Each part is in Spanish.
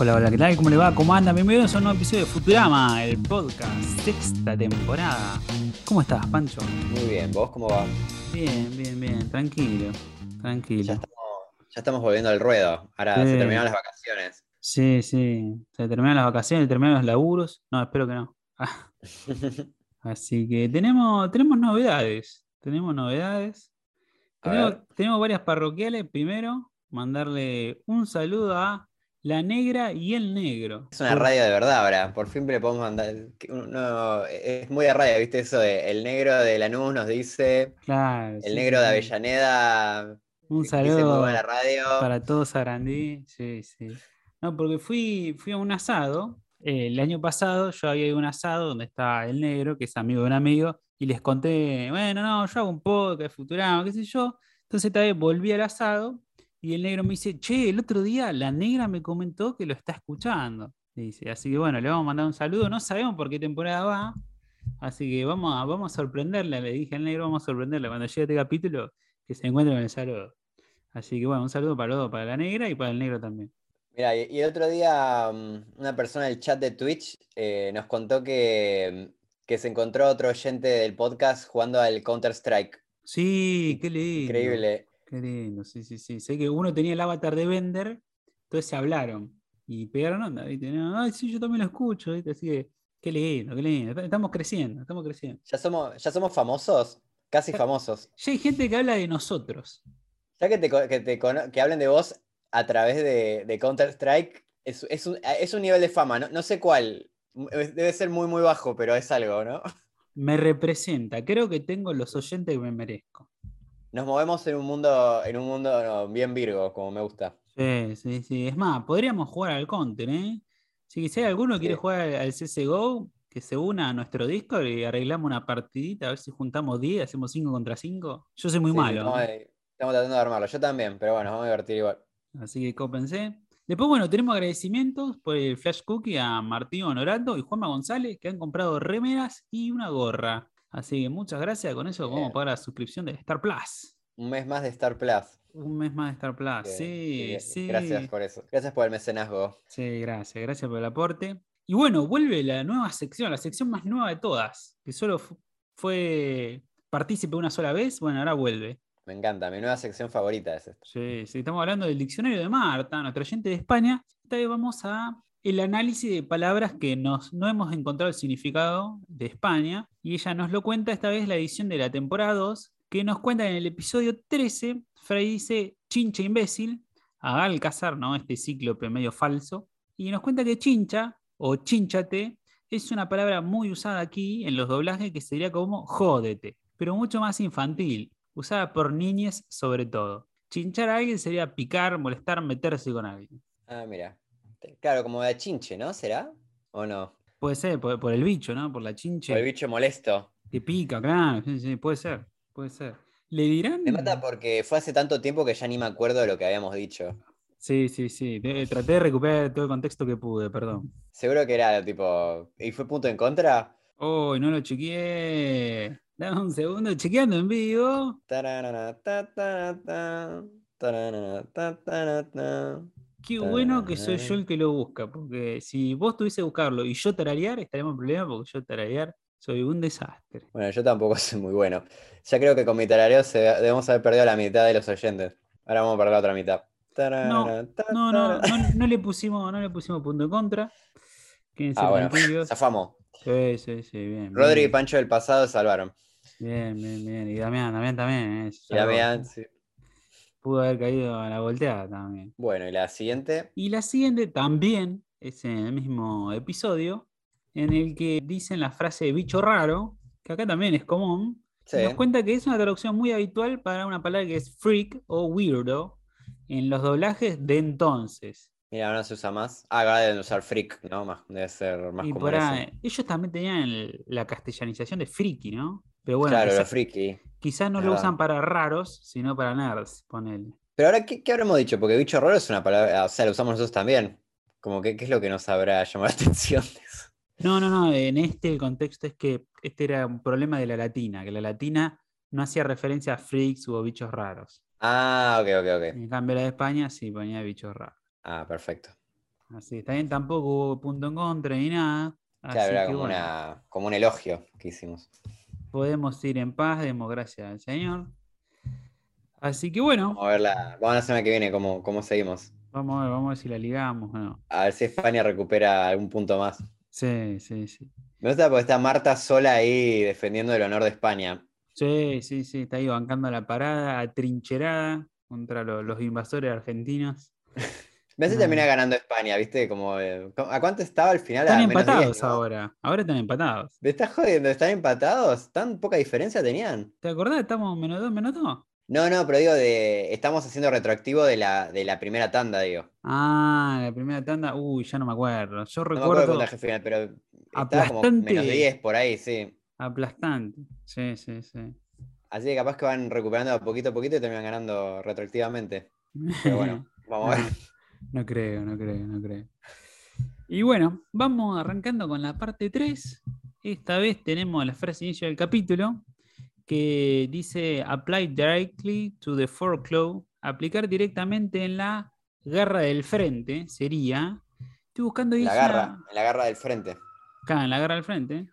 Hola, hola, ¿qué tal? ¿Cómo le va? ¿Cómo anda? Bienvenidos a un nuevo episodio de Futurama, el podcast, sexta temporada. ¿Cómo estás, Pancho? Muy bien, ¿vos cómo va? Bien, bien, bien, tranquilo, tranquilo. Ya estamos, ya estamos volviendo al ruedo. Ahora Sí. se terminaron las vacaciones. Sí, sí, se terminan las vacaciones, terminan los laburos. No, espero que no. Ah, Así que tenemos, tenemos novedades, tenemos novedades. Tenemos varias parroquiales. Primero, mandarle un saludo a la negra y el negro. Es una radio de verdad ahora. Por fin le podemos mandar. es muy de radio, ¿viste? Eso de el negro de Lanús nos dice. Claro, El sí, negro sí, de. Avellaneda Un saludo buena radio. para todos Sarandí. Sí, sí. No, porque fui, fui a un asado. eh, el año pasado yo había ido a un asado donde está el negro, que es amigo de un amigo, y les conté, bueno, no, yo hago un podcast, Futurama, qué sé yo. Entonces esta vez volví al asado y el negro me dice, che, el otro día la negra me comentó que lo está escuchando. Dice, así que bueno, le vamos a mandar un saludo. No sabemos por qué temporada va. Así que vamos a, vamos a sorprenderla. Le dije al negro, vamos a sorprenderla cuando llegue este capítulo, que se encuentre con el saludo. Así que bueno, un saludo para los dos, para la negra y para el negro también. Mira, y, el otro día mm, una persona del chat de Twitch eh, nos contó que, que se encontró otro oyente del podcast jugando al Counter-Strike. Sí, qué lindo. Increíble. Qué lindo, sí, sí, sí. Sé que uno tenía el avatar de Bender, entonces se hablaron y pegaron onda, ¿viste? No, Ay, sí, yo también lo escucho, ¿viste? Así que, qué lindo, qué lindo. Estamos creciendo, estamos creciendo. ¿Ya somos, ya somos famosos? Casi famosos. Ya hay gente que habla de nosotros. Ya que, te, que, te que hablen de vos a través de, de Counter-Strike, es, es un, es un nivel de fama, no, no sé cuál, debe ser muy muy bajo, pero es algo, ¿no? Me representa, creo que tengo los oyentes que me merezco. Nos movemos en un mundo, en un mundo no, bien virgo, como me gusta. Sí, sí, sí. Es más, podríamos jugar al Counter, ¿eh? Si hay alguno que quiere Sí. jugar al CSGO, que se una a nuestro Discord y arreglamos una partidita, a ver si juntamos 10, hacemos 5 contra 5. Yo soy muy Sí, sí, malo. estamos, ¿eh? estamos tratando de armarlo, yo también, pero bueno, nos vamos a divertir igual. Así que cópense. Después, bueno, tenemos agradecimientos por el Flash Cookie a Martín Honorato y Juanma González, que han comprado remeras y una gorra. Así que muchas gracias. Con eso vamos a pagar la suscripción de Star Plus. Un mes más de Star Plus. Un mes más de Star Plus. Sí, sí. Gracias por eso. Gracias por el mecenazgo. Sí, gracias, gracias por el aporte. Y bueno, vuelve la nueva sección, la sección más nueva de todas, que solo fu- fue partícipe una sola vez, bueno, ahora vuelve. Me encanta, mi nueva sección favorita es esta. Sí, sí, estamos hablando del diccionario de Marta, nuestra oyente de España. Esta vez vamos a el análisis de palabras que nos, no hemos encontrado el significado de España, y ella nos lo cuenta esta vez la edición de la temporada 2, que nos cuenta en el episodio 13, Frey dice chincha imbécil, a Alcázar, ¿no? Este cíclope medio falso, y nos cuenta que chincha o chinchate es una palabra muy usada aquí en los doblajes que sería como jódete, pero mucho más infantil, usada por niñas sobre todo. Chinchar a alguien sería picar, molestar, meterse con alguien. Ah, mira. Claro, como de chinche, ¿no? ¿Será? ¿O no? Puede ser por, por el bicho, ¿no? Por la chinche O el bicho molesto. que pica, claro. Sí, sí, puede ser, puede ser. ¿Le dirán? Me mata porque fue hace tanto tiempo que ya ni me acuerdo de lo que habíamos dicho. Sí, sí, sí. Traté de recuperar todo el contexto que pude, perdón. Seguro que era tipo. ¿Y fue punto en contra? Oh, no lo chequeé. Dame un segundo, chequeando en vivo. Tararara, ta, ta, ta, Qué bueno que soy yo el que lo busca, porque si vos tuviese que buscarlo y yo tararear, estaríamos en problema porque yo tararear soy un desastre. Bueno, yo tampoco soy muy bueno. Ya creo que con mi tarareo se- debemos haber perdido la mitad de los oyentes. Ahora vamos a perder la otra mitad. No, no, no, no le pusimos, no le pusimos punto en contra. Quédense Ah, bueno, zafamos. Sí, sí, sí, bien. Rodri y Pancho del pasado salvaron. bien, bien, bien. Y Damián, Damián también. eh, Y vean, sí. Pudo haber caído a la volteada también. Bueno, y la siguiente. Y la siguiente también es en el mismo episodio, en el que dicen la frase bicho raro, que acá también es común. Sí. Nos cuenta que es una traducción muy habitual para una palabra que es freak o weirdo en los doblajes de entonces. Mira, ahora no se usa más. Ah, ahora deben usar freak, ¿no? Más, debe ser más Y común ellos también tenían el- la castellanización de friki, ¿no? Pero bueno, claro, quizá- lo friki. quizás no lo usan para raros, sino para nerds, ponele. Pero ahora, ¿qué, qué habremos dicho? Porque bicho raro es una palabra, o sea, lo usamos nosotros también. Como que, ¿qué es lo que nos habrá llamado la atención de eso? No, no, no, en este el contexto es que este era un problema de la latina, que la latina no hacía referencia a freaks o bichos raros. Ah, ok, ok, ok. En cambio la de España sí ponía bichos raros. Ah, perfecto. Así está bien, tampoco hubo punto en contra ni nada. Claro, era que como, bueno, una, como un elogio que hicimos. Podemos ir en paz, democracia al Señor. Así que bueno, Vamos a ver la, vamos a la semana que viene cómo, cómo seguimos. vamos a ver, vamos a ver si la ligamos o no. A ver si España recupera algún punto más. Sí, sí, sí. Me gusta porque está Marta sola ahí defendiendo el honor de España. Sí, sí, sí, está ahí bancando la parada, atrincherada contra lo- los invasores argentinos. Me hace Ah. termina ganando España, ¿viste? Como, eh, ¿A cuánto estaba al final? Están A menos empatados 10, ¿no? ahora. Ahora están empatados. ¿Me estás jodiendo? ¿Están empatados? ¿Tan poca diferencia tenían? ¿Te acordás? Estamos menos dos, menos dos. No, no, pero digo, de, estamos haciendo retroactivo de la, de la primera tanda, digo. Ah, la primera tanda. Uy, ya no me acuerdo. Yo No me acuerdo el recuerdo final, pero estaba como aplastante. menos 10 por ahí, sí. aplastante. Sí, sí, sí. Así que capaz que van recuperando poquito a poquito y terminan ganando retroactivamente. Pero bueno, vamos a ver. No, creo, no creo, no creo. Y bueno, vamos arrancando con la parte 3. Esta vez tenemos la frase inicio del capítulo que dice apply directly to the foreclaw, aplicar directamente en la garra del frente sería. Estoy buscando ahí la garra, en la garra del frente. Acá, en la garra del frente.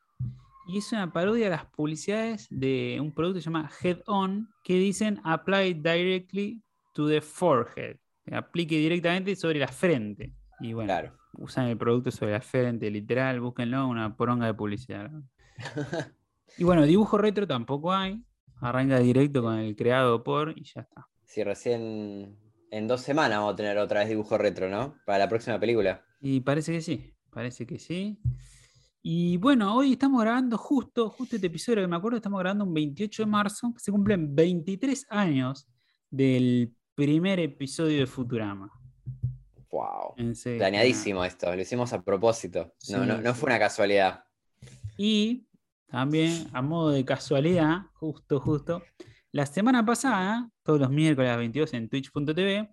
Y es una parodia a las publicidades de un producto que se llama Head On, que dicen apply directly to the forehead. Que Aplique directamente sobre la frente. Y bueno, Claro. usan el producto sobre la frente, literal, búsquenlo, una poronga de publicidad. y bueno, dibujo retro tampoco hay. Arranca directo con el creado por y ya está. Si recién en dos semanas vamos a tener otra vez dibujo retro, ¿no? Para la próxima película. Y parece que sí, parece que sí. Y bueno, hoy estamos grabando justo, justo este episodio que me acuerdo, estamos grabando un 28 de marzo, que se cumplen 23 años del primer episodio de Futurama. Wow. Serio. Planeadísimo esto, lo hicimos a propósito. No, Sí, no, no fue una casualidad. Y también, a modo de casualidad, justo, justo, la semana pasada, todos los miércoles a las 22 en twitch.tv,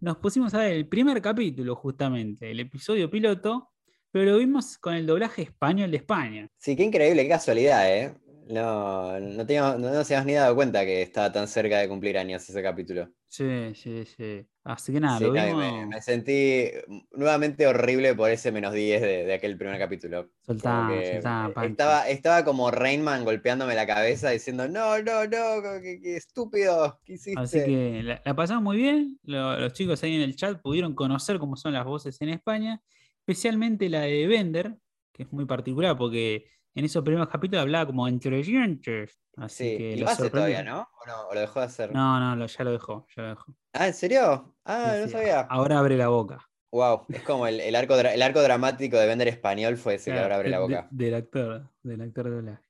nos pusimos a ver el primer capítulo, justamente, el episodio piloto, pero lo vimos con el doblaje español de España. Sí, qué increíble, qué casualidad, ¿eh? No, no, teníamos, no nos habíamos ni dado cuenta que estaba tan cerca de cumplir años ese capítulo. Sí, sí, sí. Así que nada, Sí, lo vimos. me, me sentí nuevamente horrible por ese menos 10 de, de aquel primer capítulo. Soltá, soltá, Pancho. estaba, estaba como Rainman golpeándome la cabeza diciendo, no, no, no, qué, qué estúpido, ¿qué hiciste? Así que la, la pasamos muy bien. Lo- los chicos ahí en el chat pudieron conocer cómo son las voces en España, especialmente la de Bender, que es muy particular porque en esos primeros capítulos hablaba como entre dientes. Así Sí, que y lo hace todavía, ¿no? ¿O no? ¿O lo dejó de hacer? No, no, lo- ya lo dejó, ya lo dejó. Ah, ¿en serio? Ah, Sí, no sabía. Ahora abre la boca. Wow, es como el, el arco, dra- el arco dramático de Vender Español fue ese que ahora abre la boca. de- del actor, del actor de doblaje.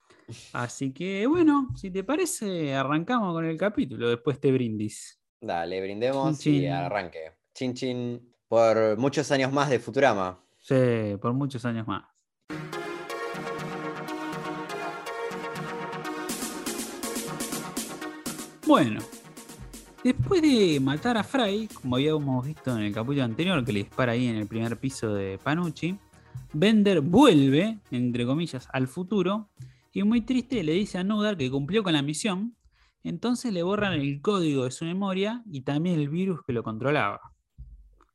Así que bueno, si te parece, arrancamos con el capítulo después de brindis. Dale, brindemos Chin, y chin. arranque. Chin chin por muchos años más de Futurama. Sí, por muchos años más. Bueno, después de matar a Fry, como habíamos visto en el capítulo anterior, que le dispara ahí en el primer piso de Panucci, Bender vuelve, entre comillas, al futuro y muy triste le dice a Nudar que cumplió con la misión. Entonces le borran el código de su memoria y también el virus que lo controlaba.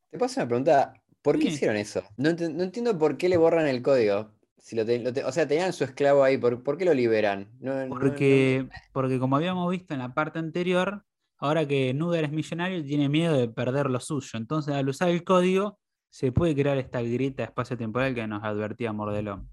Te paso una pregunta, ¿por qué Sí. hicieron eso? No, ent- no entiendo por qué le borran el código. Si lo te- lo te- o sea, tenían su esclavo ahí, ¿por, por qué lo liberan? No- no- no- Porque, porque como habíamos visto en la parte anterior, ahora que Nuder es millonario, tiene miedo de perder lo suyo. Entonces, al usar el código, se puede crear esta grieta espacio-temporal que nos advertía Mordelón.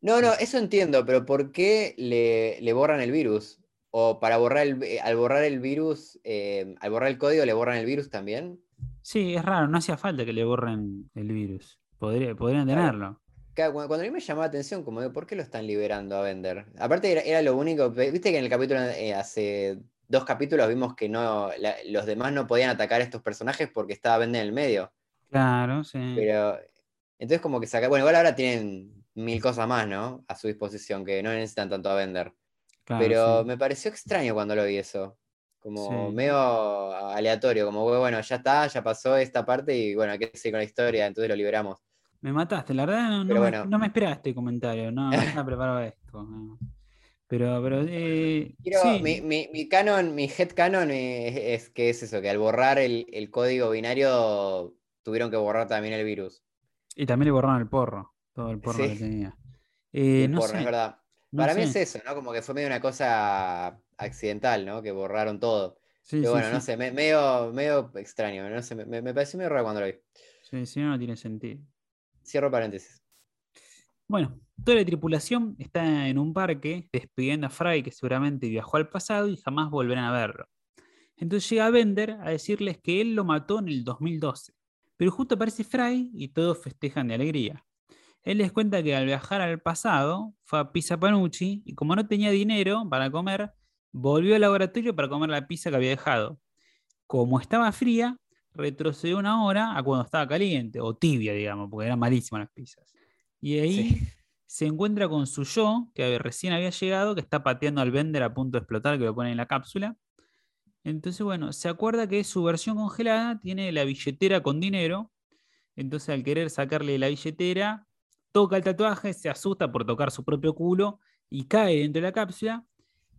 No, no, eso entiendo, pero ¿por qué le, le borran el virus? O para borrar el, vi- al borrar el virus, eh, al borrar el código, ¿le borran el virus también? Sí, es raro, no hacía falta que le borren el virus. Podría, podrían tenerlo. Claro, Cuando, cuando a mí me llamaba la atención, como de, ¿por qué lo están liberando a Bender? Aparte era, era lo único, viste que en el capítulo, eh, hace dos capítulos vimos que no, la- los demás no podían atacar a estos personajes porque estaba Bender en el medio. Claro, sí. Pero, entonces como que saca, bueno, igual ahora tienen mil cosas más, ¿no? A su disposición, que no necesitan tanto a Bender. claro, Pero sí. me pareció extraño cuando lo vi eso. Como Sí. medio aleatorio, como bueno, ya está, ya pasó esta parte y bueno, hay que seguir con la historia, entonces lo liberamos. Me mataste, la verdad no, no Pero me, bueno. no me esperaba este comentario, no, no estaba preparado esto. no. Pero, pero eh, Quiero, sí, mi, mi, mi canon, mi head canon es, es que es eso, que al borrar el, el código binario tuvieron que borrar también el virus. Y también le borraron el porro, todo el porro Sí. que tenía. Y Eh, el no porno, sé, es verdad. Para mí sé. es eso, ¿no? Como que fue medio una cosa accidental, ¿no? Que borraron todo. Sí, Pero bueno, no sé, me- medio, medio extraño, no sé, me, me pareció medio raro cuando lo vi. Sí, sí, no, no tiene sentido. Cierro paréntesis. Bueno, toda la tripulación está en un parque despidiendo a Fry, que seguramente viajó al pasado y jamás volverán a verlo. Entonces llega Bender a decirles que él lo mató en el 2012. Pero justo aparece Fry y todos festejan de alegría. Él les cuenta que al viajar al pasado fue a Pizza Panucci y como no tenía dinero para comer, volvió al laboratorio para comer la pizza que había dejado. Como estaba fría, retrocedió una hora a cuando estaba caliente, o tibia, digamos, porque eran malísimas las pizzas. Y ahí Sí. se encuentra con su yo, que recién había llegado, que está pateando al Bender a punto de explotar, que lo pone en la cápsula. Entonces, bueno, se acuerda que su versión congelada tiene la billetera con dinero. Entonces, al querer sacarle la billetera, toca el tatuaje, se asusta por tocar su propio culo y cae dentro de la cápsula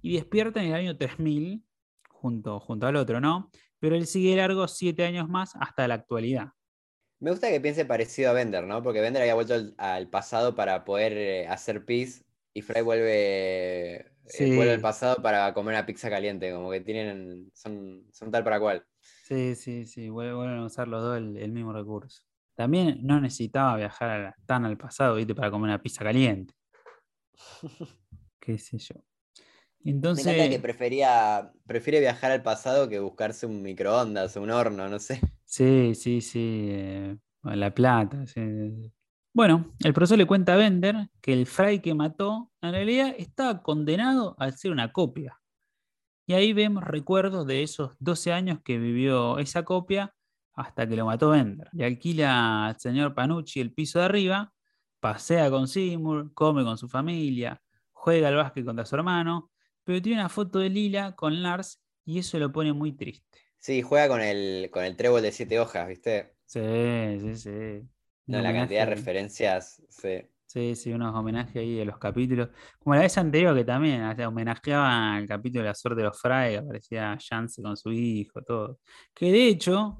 y despierta en el año 3000, junto, junto al otro, ¿no? Pero él sigue largo siete años más hasta la actualidad. Me gusta que piense parecido a Bender, ¿no? Porque Bender había vuelto al, al pasado para poder eh, hacer pis y Fry vuelve, eh, vuelve al pasado para comer una pizza caliente, como que tienen, son, son tal para cual. Sí, sí, sí, vuel- vuelven a usar los dos el, el mismo recurso. También no necesitaba viajar a la- tan al pasado, ¿viste? Para comer una pizza caliente. Qué sé yo. Me Entonces, encanta que prefería, prefiere viajar al pasado que buscarse un microondas, un horno, no sé. sí, sí, sí, eh, La Plata. sí. Bueno, el profesor le cuenta a Bender que el Fry que mató en realidad estaba condenado a ser una copia. Y ahí vemos recuerdos de esos 12 años que vivió esa copia hasta que lo mató Bender. Le alquila al señor Panucci el piso de arriba, pasea con Seymour, come con su familia, juega al básquet contra su hermano, pero tiene una foto de Lila con Lars y eso lo pone muy triste. Sí, juega con el, con el trébol de siete hojas, ¿viste? Sí, sí, sí. No, la cantidad de referencias, sí. Sí, sí, unos homenajes ahí de los capítulos. Como la vez anterior que también o sea, homenajeaban al capítulo de la suerte de los Fry, que aparecía Chance con su hijo, todo. Que de hecho,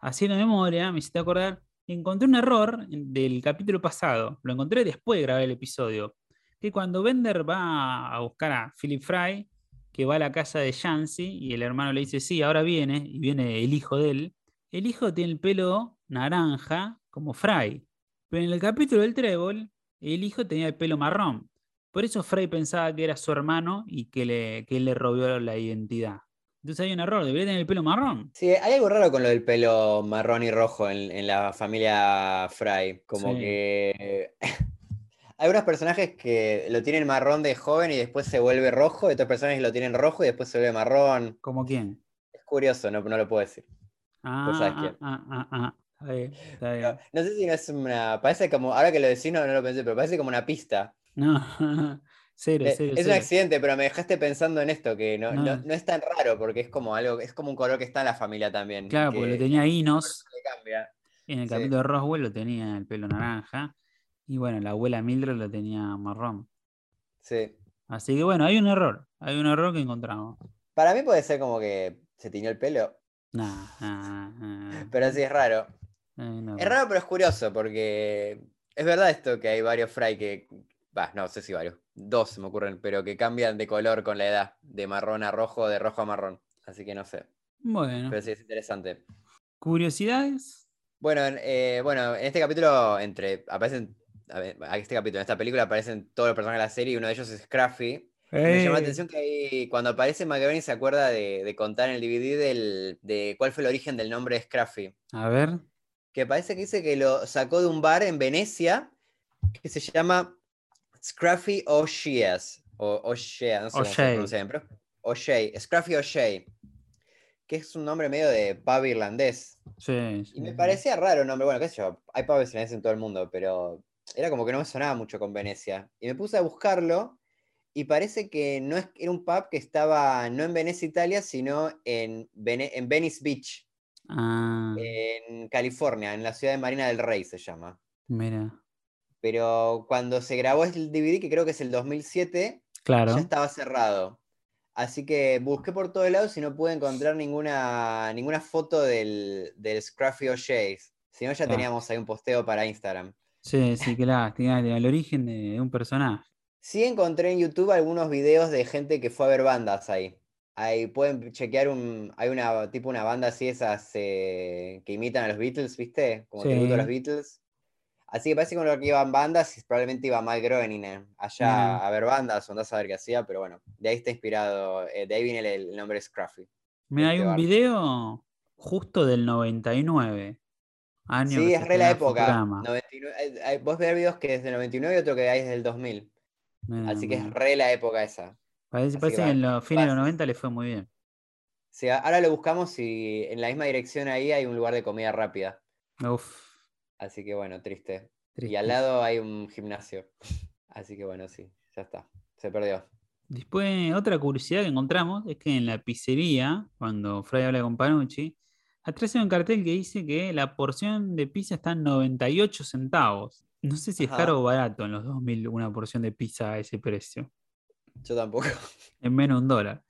haciendo memoria, me hiciste acordar, encontré un error del capítulo pasado. Lo encontré después de grabar el episodio. Que cuando Bender va a buscar a Philip Fry, que va a la casa de Yancy, y el hermano le dice, sí, ahora viene, y viene el hijo de él. El hijo tiene el pelo naranja, como Fry. Pero en el capítulo del trébol, el hijo tenía el pelo marrón. Por eso Fry pensaba que era su hermano y que, le, que él le robó la identidad. Entonces hay un error, debería tener el pelo marrón. Sí, hay algo raro con lo del pelo marrón y rojo en, en la familia Fry. Como Sí. que hay unos personajes que lo tienen marrón de joven y después se vuelve rojo, y otros personajes que lo tienen rojo y después se vuelve marrón. ¿Como quién? Es curioso, no, no lo puedo decir. Ah, sabes ah, quién. ah, ah, ah. Está bien, está No, bien. no sé si no es una. Parece como. Ahora que lo decís, no, no lo pensé, pero parece como una pista. No, cero, Eh, cero, es un accidente, pero me dejaste pensando en esto, que no, no- No. es tan raro, porque es como algo, es como un color que está en la familia también. Claro, que porque lo tenía Inos. En el Sí. capítulo de Roswell lo tenía el pelo naranja. Y bueno, la abuela Mildred lo tenía marrón. Sí. Así que bueno, hay un error. Hay un error que encontramos. Para mí puede ser como que se tiñó el pelo, Nah, nah, nah, pero sí es raro. eh, no. Es raro, pero es curioso, porque es verdad esto que hay varios fry que. Va, no sé si varios. Dos se me ocurren, pero que cambian de color con la edad. De marrón a rojo, de rojo a marrón. Así que no sé. Bueno, Pero sí es interesante. curiosidades. Bueno, en, eh, bueno, en este capítulo, entre. aparecen. A ver, a este capítulo, en esta película aparecen todos los personajes de la serie y uno de ellos es Scruffy. Me llama la atención que ahí, cuando aparece McGavin se acuerda de, de contar en el DVD del, de cuál fue el origen del nombre de Scruffy. A ver. Que parece que dice que lo sacó de un bar en Venecia que se llama Scruffy O'Shea's. O O'Shea, no sé cómo se pronuncia pero. O'Shea, Scruffy O'Shea. Que es un nombre medio de pub irlandés. Sí, Y me parecía raro el nombre. Bueno, qué sé yo, hay pubs irlandeses en todo el mundo, pero era como que no me sonaba mucho con Venecia. Y me puse a buscarlo y parece que no es, era un pub que estaba no en Venecia, Italia, sino en, Vene- en Venice Beach, Ah, en California, en la ciudad de Marina del Rey se llama. mira. Pero cuando se grabó el DVD, que creo que es el 2007, Claro. ya estaba cerrado. Así que busqué por todos lados y no pude encontrar ninguna, ninguna foto del, del Scruffy O'Shea. Si no, ya Claro. teníamos ahí un posteo para Instagram. Sí, sí, qué lástima, el origen de un personaje. Sí encontré en YouTube algunos videos de gente que fue a ver bandas ahí. Ahí pueden chequear un. Hay una tipo una banda así, esas eh, que imitan a los Beatles, ¿viste? Como Sí. tributo a los Beatles. Así que parece que con lo que iban bandas, probablemente iba Mike Groening eh, allá a ver bandas, o andás a ver qué hacía, pero bueno, de ahí está inspirado, eh, de ahí viene el, el nombre Scruffy. Mira, hay Este un bar. video justo del 99. Año Sí, es re la época. Futurama. 99, eh, vos ves videos que desde el 99 y otro que hay desde el 2000. Mirá, Así que es re la época esa. Parece, que en los fines de los pases. 90 le fue muy bien. Sí, ahora lo buscamos y en la misma dirección ahí hay un lugar de comida rápida. Uf, Así que bueno, triste. Y al lado hay un gimnasio. Así que bueno, sí, ya está. Se perdió. Después, otra curiosidad que encontramos es que en la pizzería, cuando Fray habla con Panucci, atrás hay un cartel que dice que la porción de pizza está en 98 centavos. No sé si es caro o barato en los 2000 una porción de pizza a ese precio, Yo tampoco. en menos de un dólar.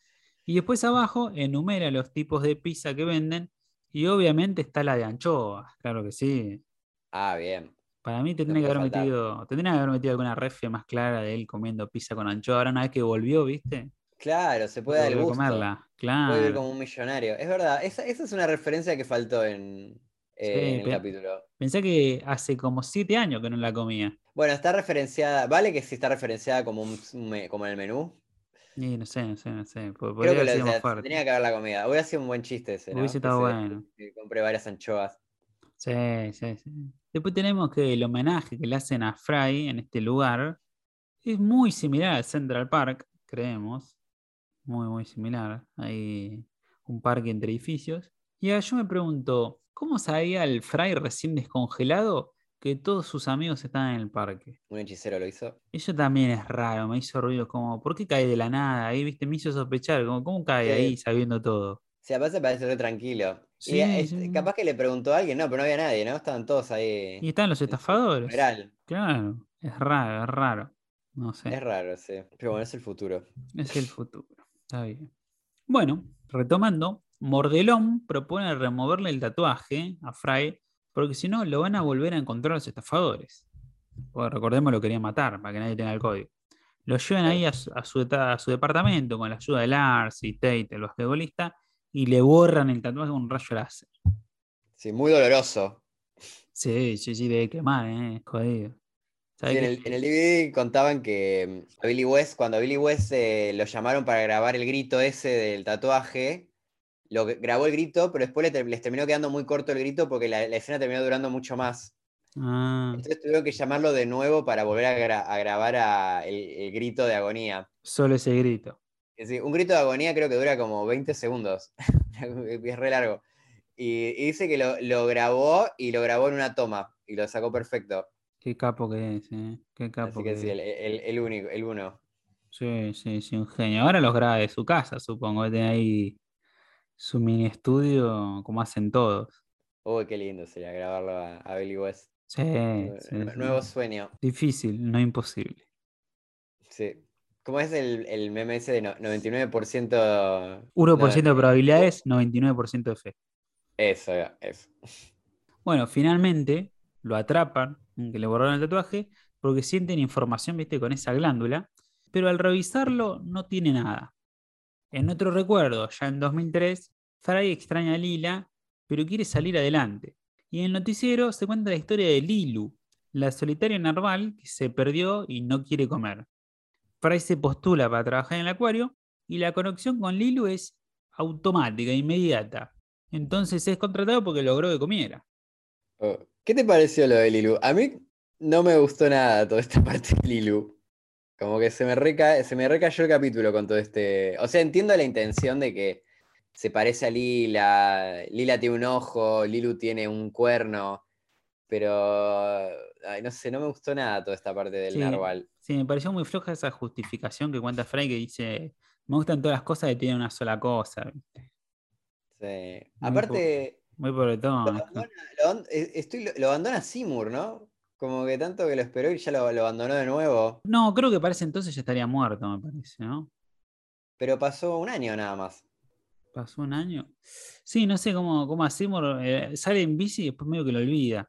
Y después abajo enumera los tipos de pizza que venden y obviamente está la de anchoas, claro que sí. Ah, bien. Para mí tendría que puede haber faltar. metido, tendría que haber metido alguna refia más clara de él comiendo pizza con anchoa. Ahora una vez que volvió, ¿viste? Claro, se puede dar el Volvió a gusto. comerla. Puede vivir Claro. como un millonario. Es verdad, esa, esa es una referencia que faltó en, eh, Sí, en el capítulo. Pensé que hace como siete años que no la comía. Bueno, está referenciada, vale que sí está referenciada como, un, como en el menú. Y no sé, no sé, no sé. po- Creo Podría que lo, más fuerte. tenía que haber la comida. Hubiera sido un buen chiste ese, ¿no? Hubiese estado bueno. compré varias anchoas. Sí, sí, sí. Después tenemos que el homenaje que le hacen a Fry en este lugar es muy similar al Central Park, creemos. Muy, muy similar. Hay un parque entre edificios. Y ahora yo me pregunto, ¿cómo sabía el Fry recién descongelado que todos sus amigos estaban en el parque? Un hechicero lo hizo. Eso también es raro, me hizo ruido como, ¿por qué cae de la nada? Ahí, viste, me hizo sospechar, como, ¿cómo cae Sí. ahí sabiendo todo? Sí, aparte parece re tranquilo. Sí, y eh, sí. capaz que le preguntó a alguien, no, pero no había nadie, ¿no? Estaban todos ahí. Y están los su estafadores. funeral. Claro, es raro, es raro. No sé, Es raro, sí. Pero bueno, es el futuro. es el futuro. Está bien. Bueno, retomando, Mordelón propone removerle el tatuaje a Fry, porque si no lo van a volver a encontrar los estafadores. Porque recordemos lo querían matar, para que nadie tenga el código. Lo llevan ahí a su, a su eta- a su departamento con la ayuda de Lars y Tate, el basquetbolista, y le borran el tatuaje con un rayo láser. Sí, muy doloroso. Sí, sí, sí, debe quemar, ¿eh? Jodido. Sí, ¿Sabés en, el, en el DVD contaban que mm, a Billy West, cuando a Billy West eh, lo llamaron para grabar el grito ese del tatuaje, lo grabó el grito, pero después les terminó quedando muy corto el grito porque la, la escena terminó durando mucho más. Ah, Entonces tuvieron que llamarlo de nuevo para volver a, gra- a grabar a- el, el grito de agonía. solo ese grito. Es decir, un grito de agonía creo que dura como 20 segundos. es re largo. Y, y dice que lo, lo grabó y lo grabó en una toma y lo sacó perfecto. Qué capo que es, ¿eh? Qué capo Así que que sí, es. el, el- el único, el uno. Sí, sí, sí, un genio. Ahora los graba de su casa, supongo. Tiene ahí su mini estudio, como hacen todos. Uy, qué lindo sería grabarlo a, a Billy West. Sí, Nue- sí, nue- sí. Nuevo sueño. Difícil, no imposible. Sí. ¿Cómo es el, el meme ese de no- 99%? 1% de probabilidades, 99% de fe. Eso, eso. Bueno, finalmente lo atrapan, que le borraron el tatuaje, porque sienten información, viste, con esa glándula, pero al revisarlo no tiene nada. En otro recuerdo, ya en 2003, Fry extraña a Lila, pero quiere salir adelante. Y en el noticiero se cuenta la historia de Lilu, la solitaria narval que se perdió y no quiere comer. Fry se postula para trabajar en el acuario y la conexión con Lilu es automática, inmediata. Entonces es contratado porque logró que comiera. Oh, ¿Qué te pareció lo de Lilu? A mí no me gustó nada toda esta parte de Lilu. Como que se me, reca se me recayó el capítulo con todo este. O sea, entiendo la intención de que se parece a Lila. Lila tiene un ojo, Lilu tiene un cuerno. Pero. ay, no sé, no me gustó nada toda esta parte del Sí. narval. Sí, me pareció muy floja esa justificación que cuenta Fry que dice, me gustan todas las cosas que tienen una sola cosa. Sí. Muy Aparte, Muy pobretón. lo abandona, lo eh, estoy, lo abandona Seymour, ¿no? Como que tanto que lo esperó y ya lo, lo abandonó de nuevo. No, creo que para ese entonces ya estaría muerto, me parece, ¿no? Pero pasó un año nada más. Pasó un año. Sí, no sé cómo, cómo hacemos. eh, sale en bici y después medio que lo olvida.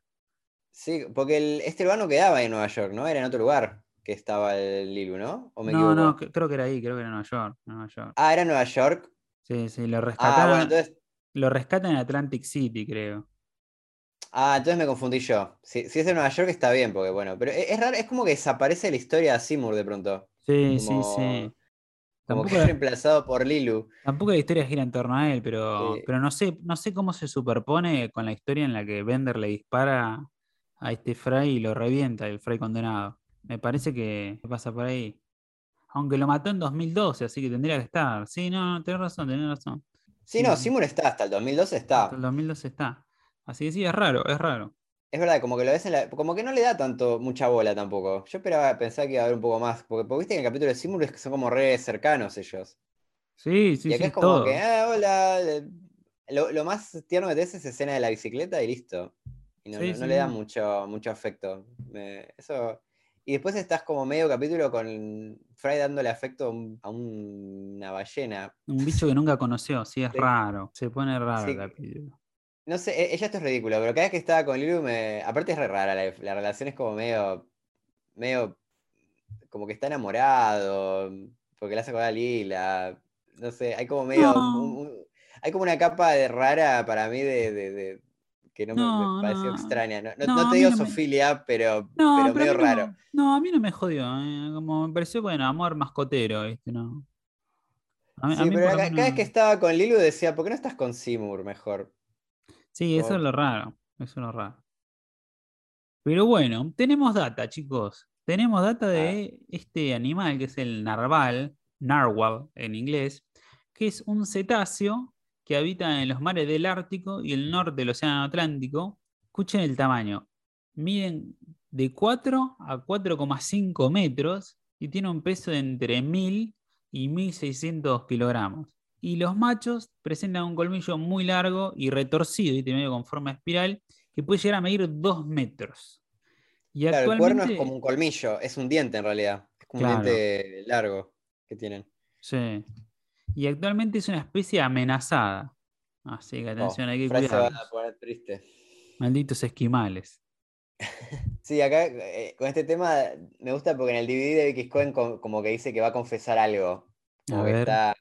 Sí, porque el, este lugar no quedaba en Nueva York, ¿no? Era en otro lugar que estaba el Lilu, ¿no? ¿O me no, equivoco? no, creo que era ahí, creo que era Nueva York. Nueva York. Ah, era en Nueva York. Sí, sí, lo Ah, rescataron. bueno, entonces, Lo rescatan en Atlantic City, creo. ah, entonces me confundí yo. Si, si es en Nueva York está bien, porque bueno, pero es, es raro, es como que desaparece la historia de Seymour de pronto. Sí, Como- sí, sí. Como que Tampoco, es reemplazado por Lilu. tampoco la historia gira en torno a él, pero, Sí. pero no sé, no sé cómo se superpone con la historia en la que Bender le dispara a este Fry y lo revienta, el Fry condenado. Me parece que pasa por ahí. Aunque lo mató en 2012, así que tendría que estar. Sí, no, no, tenés razón, tenés razón. Sí, no, Seymour está, hasta el 2012 está. Hasta el 2012 está. Así que sí, es raro, es raro. Es verdad, como que lo ves en la. Como que no le da tanto, mucha bola tampoco. Yo esperaba, pensaba que iba a haber un poco más. Porque, porque viste que en el capítulo de Seymour es que son como re cercanos ellos. Sí, sí, y sí, acá es es como todo. que, ah, hola. Lo, lo más tierno que te es esa escena de la bicicleta y listo. Y no, Sí, no- no sí, le da mucho, mucho afecto. Me- eso. Y después estás como medio capítulo con Fry dándole afecto a, un- a un- una ballena. Un bicho que nunca conoció, sí, es Sí. raro. Se pone raro Sí. el capítulo. No sé, e- ella esto es ridículo, pero cada vez que estaba con Lilu me. Aparte es re rara, la, la relación es como medio. medio. como que está enamorado. Porque le hace acordar a Lila. No sé, hay como medio. No. un- un- hay como una capa de rara para mí de. de- de- que no me, pareció no. extraña. No, no- te digo me- Sofilia, pero, pero pero medio raro. no, a mí no me jodió. eh, Como me pareció, bueno, amor mascotero, ¿viste? No. A mí, a Sí, mí pero cada, vez que estaba con Lilu decía, ¿por qué no estás con Seymour mejor? Sí, eso es lo raro. Eso es lo raro. Pero bueno, tenemos data, chicos. Tenemos data de este animal que es el narval, narwhal en inglés, que es un cetáceo que habita en los mares del Ártico y el norte del Océano Atlántico. Escuchen el tamaño. Miden de 4 a 4,5 metros y tiene un peso de entre 1000 y 1600 kilogramos. Y los machos presentan un colmillo muy largo y retorcido, y medio con forma espiral, que puede llegar a medir 2 metros. Y Claro, el cuerno es como un colmillo, es un diente en realidad. Es como Claro. un diente largo que tienen. Sí. Y actualmente es una especie amenazada. Así que atención, hay que Oh, se va cuidarlos. a poner triste. Malditos esquimales. Sí, acá eh, con este tema me gusta porque en el DVD de Vicky Cohen co- como que dice que va a confesar algo. Como A que ver. está,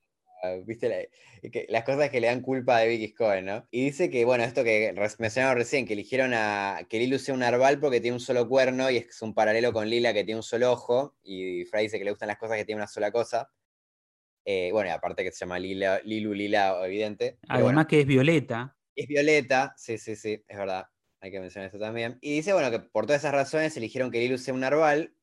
viste, la- que- las cosas que le dan culpa de Vicky Cohen, ¿no? Y dice que, bueno, esto que mencionaron recién, que eligieron a que Lilu sea un narval porque tiene un solo cuerno y es un paralelo con Lila que tiene un solo ojo. Y Fry dice que le gustan las cosas que tienen una sola cosa. Eh, bueno, y aparte que se llama Lila, Lilu Lila, evidente. Además bueno. que es violeta. Es Violeta, sí, sí, sí, es verdad. Hay que mencionar eso también. Y dice, bueno, que por todas esas razones eligieron que Lilu sea un narval,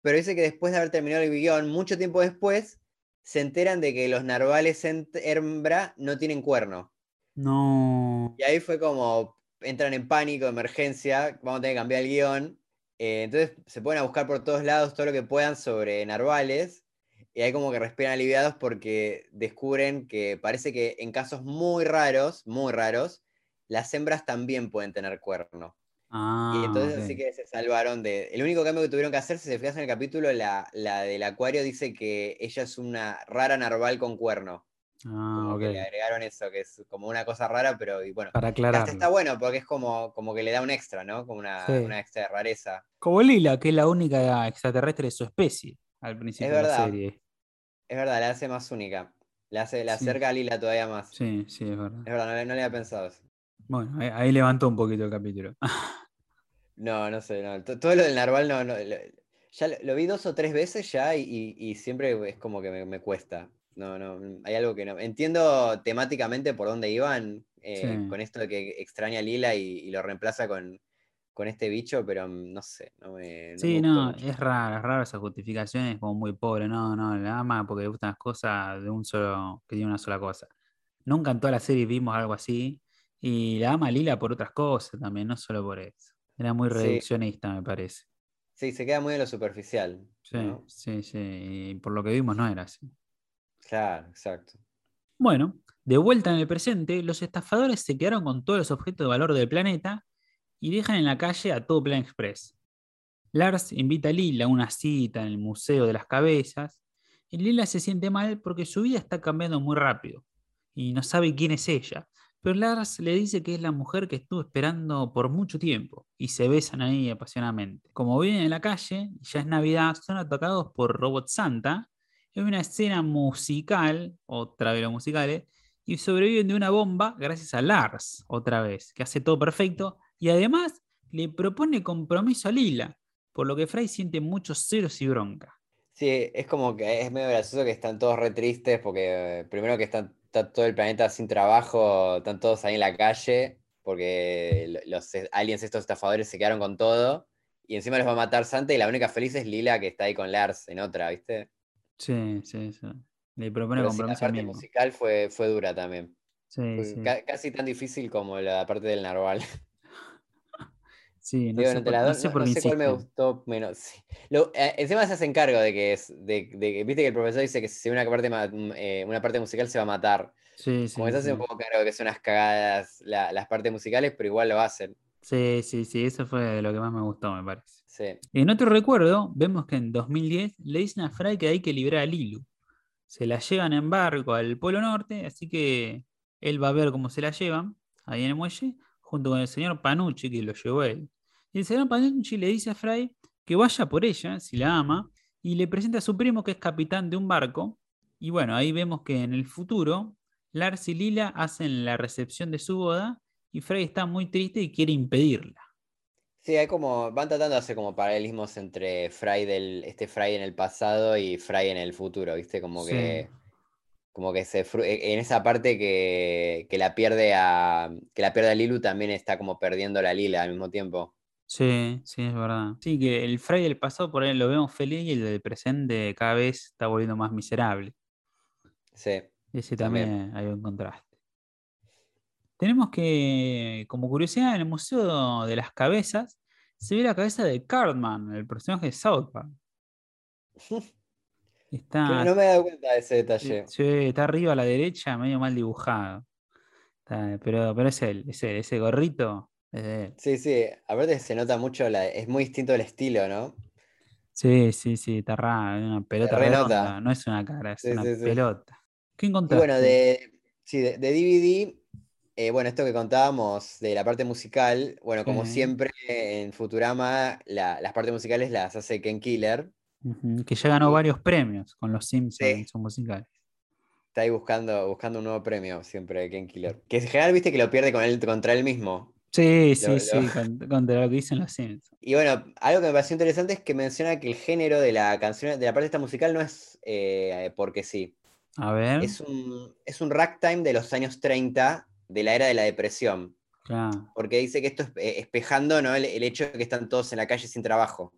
pero dice que después de haber terminado el guion, mucho tiempo después, se enteran de que los narvales en hembra no tienen cuerno. No. Y ahí fue como, entran en pánico, emergencia, vamos a tener que cambiar el guion. Eh, entonces se ponen a buscar por todos lados todo lo que puedan sobre narvales. Y ahí como que respiran aliviados porque descubren que parece que en casos muy raros, muy raros, las hembras también pueden tener cuerno. Ah, y entonces así que se salvaron de... El único cambio que tuvieron que hacer, si se fijas en el capítulo, la, la del acuario dice que ella es una rara narval con cuerno. Ah, Como que le agregaron eso, que es como una cosa rara, pero y bueno. Para aclararlo. está bueno porque es como, como que le da un extra, ¿no? Como una, Sí. una extra de rareza. Como Lila, que es la única extraterrestre de su especie al principio Es de la verdad. serie. Es verdad, la hace más única. La, hace, la Sí. acerca a Lila todavía más. Sí, sí, es verdad. Es verdad, no, le- no le había pensado eso. Bueno, ahí, ahí levantó un poquito el capítulo. No, no sé, no. to- Todo lo del narval no, no, lo- ya lo, lo vi dos o tres veces ya y, y- y siempre es como que me, me cuesta. No, no, hay algo que no. Entiendo temáticamente por dónde iban eh, Sí. con esto de que extraña a Lila y, y lo reemplaza con, con este bicho, pero mm, no sé, no me, no Sí, me no, mucho. es raro, es raro esa justificación, es como muy pobre, no, no, la ama porque le gustan las cosas de un solo, que tiene una sola cosa. Nunca en toda la serie vimos algo así, y la ama Lila por otras cosas también, no solo por eso. Era muy Sí. reduccionista, me parece. Sí, se queda muy en lo superficial. Sí, ¿no? sí, sí, y por lo que vimos no era así. Claro, exacto. Bueno, de vuelta en el presente, los estafadores se quedaron con todos los objetos de valor del planeta y dejan en la calle a todo Plan Express. Lars invita a Lila a una cita en el Museo de las Cabezas y Lila se siente mal porque su vida está cambiando muy rápido y no sabe quién es ella. Pero Lars le dice que es la mujer que estuvo esperando por mucho tiempo y se besan ahí apasionadamente. Como viven en la calle, ya es Navidad, son atacados por Robot Santa. Es una escena musical, otra vez los musicales, y sobreviven de una bomba gracias a Lars, otra vez, que hace todo perfecto. Y además le propone compromiso a Lila, por lo que Fry siente muchos celos y bronca. Sí, es como que es medio gracioso que están todos re tristes porque eh, primero que están, está todo el planeta sin trabajo, están todos ahí en la calle porque lo- los aliens estos estafadores se quedaron con todo y encima los va a matar Santa y la única feliz es Lila que está ahí con Lars en otra, ¿viste? Sí, sí, sí. Le propone Pero sí, la compromiso parte mismo. musical fue, fue dura también. Sí, Fue sí. ca- casi tan difícil como la parte del narval. Sí, no Digo, sé entre por, las no dos, sé no- por no qué sé cuál me gustó menos. sí. Lo- eh, encima se hacen cargo de que es, de, de que, viste que el profesor dice que si una parte, mm, eh, una parte musical se va a matar. Sí, sí, Como que se hace sí. un poco cargo de que son unas cagadas la- las partes musicales, pero igual lo hacen. Sí, sí, sí, eso fue lo que más me gustó, me parece. Sí. En otro recuerdo, vemos que en 2010 le dicen a Fry que hay que liberar a Lilu. Se la llevan en barco al Polo Norte, así que él va a ver cómo se la llevan ahí en el muelle, junto con el señor Panucci, que lo llevó él. Y el señor Panucci le dice a Fry que vaya por ella, si la ama, y le presenta a su primo, que es capitán de un barco. Y bueno, ahí vemos que en el futuro, Lars y Lila hacen la recepción de su boda, y Fry está muy triste y quiere impedirla. Sí, hay como, van tratando de hacer como paralelismos entre Fry del, este Fry en el pasado y Fry en el futuro, ¿viste? Como Sí. que, como que se, e- en esa parte que, que la pierde a, que la pierde a Lilu también está como perdiendo la Lila al mismo tiempo. Sí, sí, es verdad. Sí, que el Fry del pasado por ahí lo vemos feliz y el del presente cada vez está volviendo más miserable. Sí. Ese También. también hay un contraste. Tenemos que, como curiosidad, en el Museo de las Cabezas se ve la cabeza de Cartman, el personaje de South Park. Está, no me he dado cuenta de ese detalle. sí, está arriba a la derecha, medio mal dibujado. Está- pero, pero es él, es él, ese gorrito. Sí, sí, aparte se nota mucho, la, es muy distinto el estilo, ¿no? Sí, sí, sí, es una pelota redonda, no es una cara, es Sí, una sí, sí. pelota. ¿Qué Y encontraste? bueno, de, sí, de, de DVD, eh, bueno, esto que contábamos de la parte musical, bueno, como siempre en Futurama, la- las partes musicales las hace Ken Killer. Que ya ganó Y- varios premios con los Simpsons en su musical. Está ahí buscando, buscando un nuevo premio siempre Ken Killer. Que en general viste que lo pierde con él, contra él mismo. Sí, sí, Lo- sí, lo- con- lo que dicen los Simpsons. Y bueno, algo que me pareció interesante es que menciona que el género de la canción, de la parte esta musical no es eh, porque sí. A ver, Es un, es un ragtime de los años 30, de la era de la depresión. claro, Porque dice que esto es eh, espejando ¿no? el, el hecho de que están todos en la calle sin trabajo.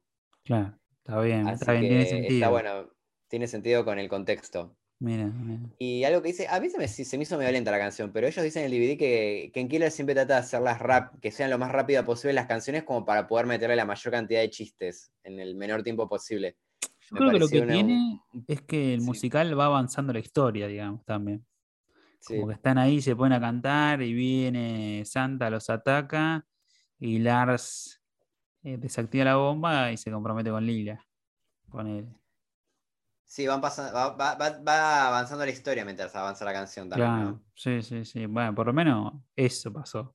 claro, está bien, Así está bien, tiene sentido. está bueno, tiene sentido con el contexto. Mira, mira. Y algo que dice, a mí se me, se me hizo medio lenta la canción, pero ellos dicen en el DVD que Ken Killer siempre trata de hacerlas rap, que sean lo más rápida posible las canciones como para poder meterle la mayor cantidad de chistes en el menor tiempo posible. Yo Me creo que lo que una- tiene es que el sí. musical va avanzando la historia, digamos, también. Sí, Como que están ahí, se ponen a cantar y viene Santa, los ataca y Lars eh, desactiva la bomba y se compromete con Lila. Con él. Sí, van pasando, va, va- va- va avanzando la historia mientras avanza la canción también, Claro, ¿no? sí, sí, sí. Bueno, por lo menos eso pasó.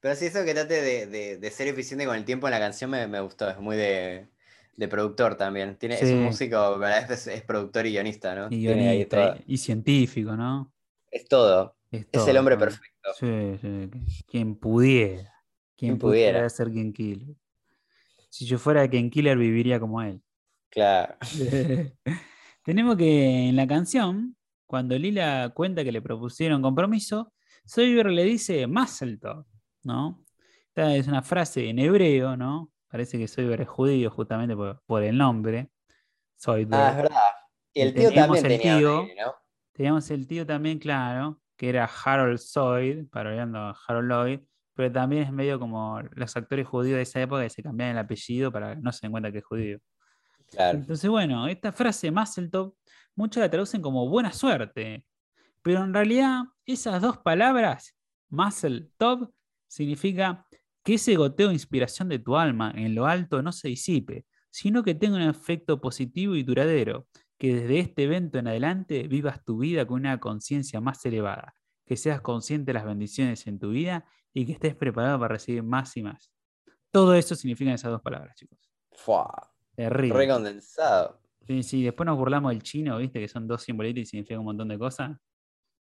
Pero sí, eso que trate de, de- de ser eficiente con el tiempo en la canción me, me gustó, es muy de, de productor también. Tiene, Es un músico, vez es, es productor y guionista, ¿no? Y guionista científico, ¿no? Es todo. Es, el hombre perfecto. Sí, sí. Quien pudiera. Quien Quien pudiera pudiera. ser Ken Killer. Si yo fuera Ken Killer, viviría como él. Claro. Tenemos que en la canción, cuando Lila cuenta que le propusieron compromiso, Soyber le dice Mazeltov, ¿no? Esta es una frase en hebreo, ¿no? Parece que Soyber es judío justamente por, por el nombre. Soyber. Ah, es verdad. Y el tío teníamos también el tenía tío. ¿no? Teníamos el tío también, claro, que era Harold Zoid, parodiando a Harold Lloyd, pero también es medio como los actores judíos de esa época que se cambian el apellido para que no se den cuenta que es judío. Claro. Entonces, bueno, esta frase Mazeltov, muchos la traducen como buena suerte, pero en realidad esas dos palabras, Mazeltov, significa que ese goteo de inspiración de tu alma en lo alto no se disipe, sino que tenga un efecto positivo y duradero, que desde este evento en adelante vivas tu vida con una conciencia más elevada. que seas consciente de las bendiciones en tu vida y que estés preparado para recibir más y más. Todo eso significan esas dos palabras, chicos. Fua, Terrible. recondensado. Sí, sí, después nos burlamos del chino, ¿viste? Que son dos simbolitos y significan un montón de cosas.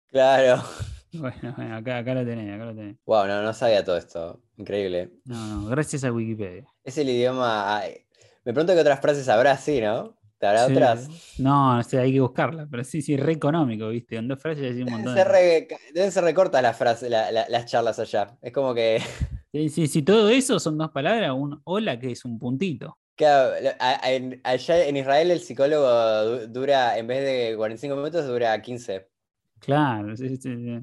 Claro. Bueno, bueno, acá, acá lo tenés, acá lo tenés. Wow, no, no sabía todo esto. Increíble. No, no, gracias a Wikipedia. Es el idioma. ay, Me pregunto qué otras frases habrá, sí, ¿no? ¿Te habrá Sí. otras? No, no sé, hay que buscarla, pero sí, sí, re económico, ¿viste? En dos frases decís un Deben montón. ser, de- re, deben ser recortas las frases, la- la- las charlas allá. Es como que. Sí, sí, sí, todo eso son dos palabras, un hola que es un puntito. Claro, allá en Israel el psicólogo du- dura, en vez de 45 minutos, dura 15. Claro, sí, sí, sí.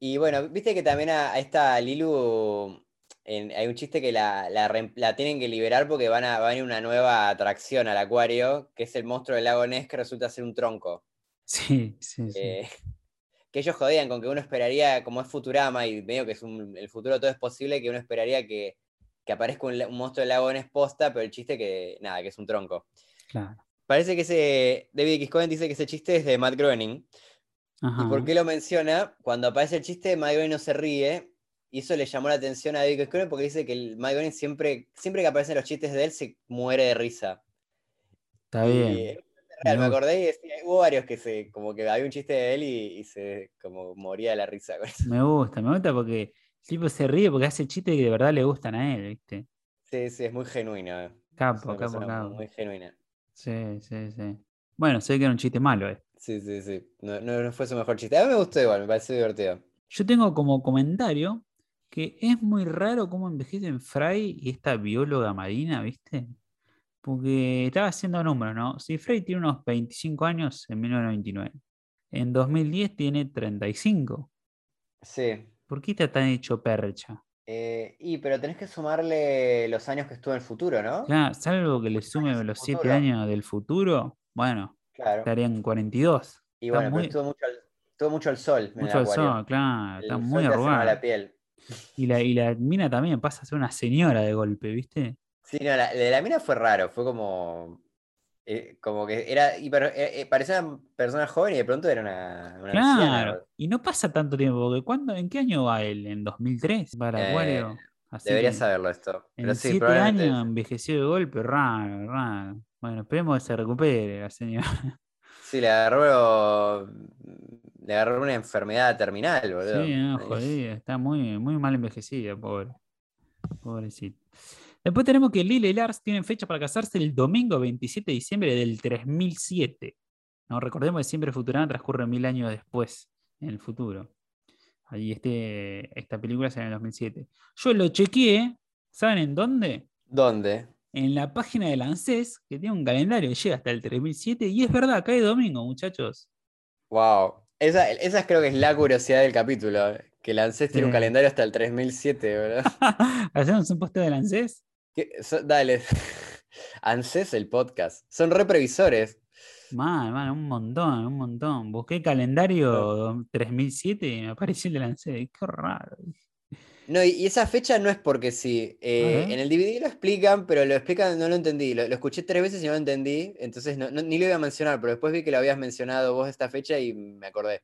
Y bueno, viste que también a, a esta Lilu en- hay un chiste que la, la tienen que liberar porque van a, va a venir una nueva atracción al acuario, que es el monstruo del lago Ness que resulta ser un tronco. Sí, sí, sí. Eh, que ellos jodían con que uno esperaría, como es Futurama y medio que es un- el futuro todo es posible, que uno esperaría que, que aparezca un, un monstruo del lago Ness posta, pero el chiste que, nada, que es un tronco. Claro. Parece que ese, David X. Cohen dice que ese chiste es de Matt Groening. Ajá. ¿Y por qué lo menciona? Cuando aparece el chiste, Matt Groening no se ríe. Y eso le llamó la atención a David X. Cohen porque dice que el Matt Groening siempre, siempre que aparecen los chistes de él se muere de risa. Está Y bien. es real, me acordé y decía, hubo varios que se, como que había un chiste de él y, y se como moría de la risa. Me gusta, me gusta porque tipo se ríe porque hace chistes que de verdad le gustan a él, ¿viste? Sí, sí, es muy genuino. eh. Capo, capo, capo. muy genuina. Sí, sí, sí. Bueno, sé que era un chiste malo, ¿eh? Sí, sí, sí. No, no, no fue su mejor chiste. A mí me gustó igual, me pareció divertido. Yo tengo como comentario que es muy raro cómo envejecen Fry y esta bióloga marina, ¿viste? Porque estaba haciendo números, ¿no? Si Fry tiene unos 25 años en 1999, en 2010 tiene 35. Sí. ¿Por qué está tan hecho percha? Eh, y pero tenés que sumarle los años que estuvo en el futuro, ¿no? Claro, salvo que le sume los 7 futuro. años del futuro, bueno, Claro. estarían 42. Y Está bueno, muy- estuvo mucho al, estuvo mucho al sol. Mucho al sol, claro, El está sol muy te hace mal a arrugada. la piel. Y la, y la mina también pasa a ser una señora de golpe, ¿viste? Sí, no, la, de la mina fue raro, fue como. Eh, como que era. hiper- eh, eh, parecía una persona joven y de pronto era una, una anciana. Claro, y no pasa tanto tiempo, porque ¿cuándo, ¿en qué año va él? ¿En 2003? ¿Va al Eh, acuario? Así Debería que saberlo esto. Pero En sí, 7 probablemente. años envejeció de golpe, raro, raro. Bueno, esperemos que se recupere la señora. Sí, le agarró. Le agarró una enfermedad terminal, boludo. Sí, no, jodida, está muy, muy mal envejecida, pobre. Pobrecito. Después tenemos que Lily y Lars tienen fecha para casarse el domingo 27 de diciembre del 3007. No, recordemos que siempre Futurama transcurre mil años después, en el futuro. Ahí este, esta película sale en el 2007. Yo lo chequeé, ¿saben en dónde? ¿Dónde? En la página del ANSES, que tiene un calendario que llega hasta el 3007, y es verdad, cae domingo, muchachos. Wow. Esa, esa creo que es la curiosidad del capítulo. Que el ANSES tiene un calendario hasta el 3007, boludo. ¿Hacemos un posteo del ANSES? So- dale. ANSES, el podcast. Son re previsores. Man, man, un montón, un montón. Busqué calendario 3007 y me apareció el del ANSES. Qué raro. No, y, esa fecha no es porque sí. eh, en el DVD lo explican, pero lo explican, no lo entendí. Lo, lo escuché tres veces y no lo entendí. Entonces no- no- ni lo iba a mencionar, pero después vi que lo habías mencionado vos esta fecha y me acordé.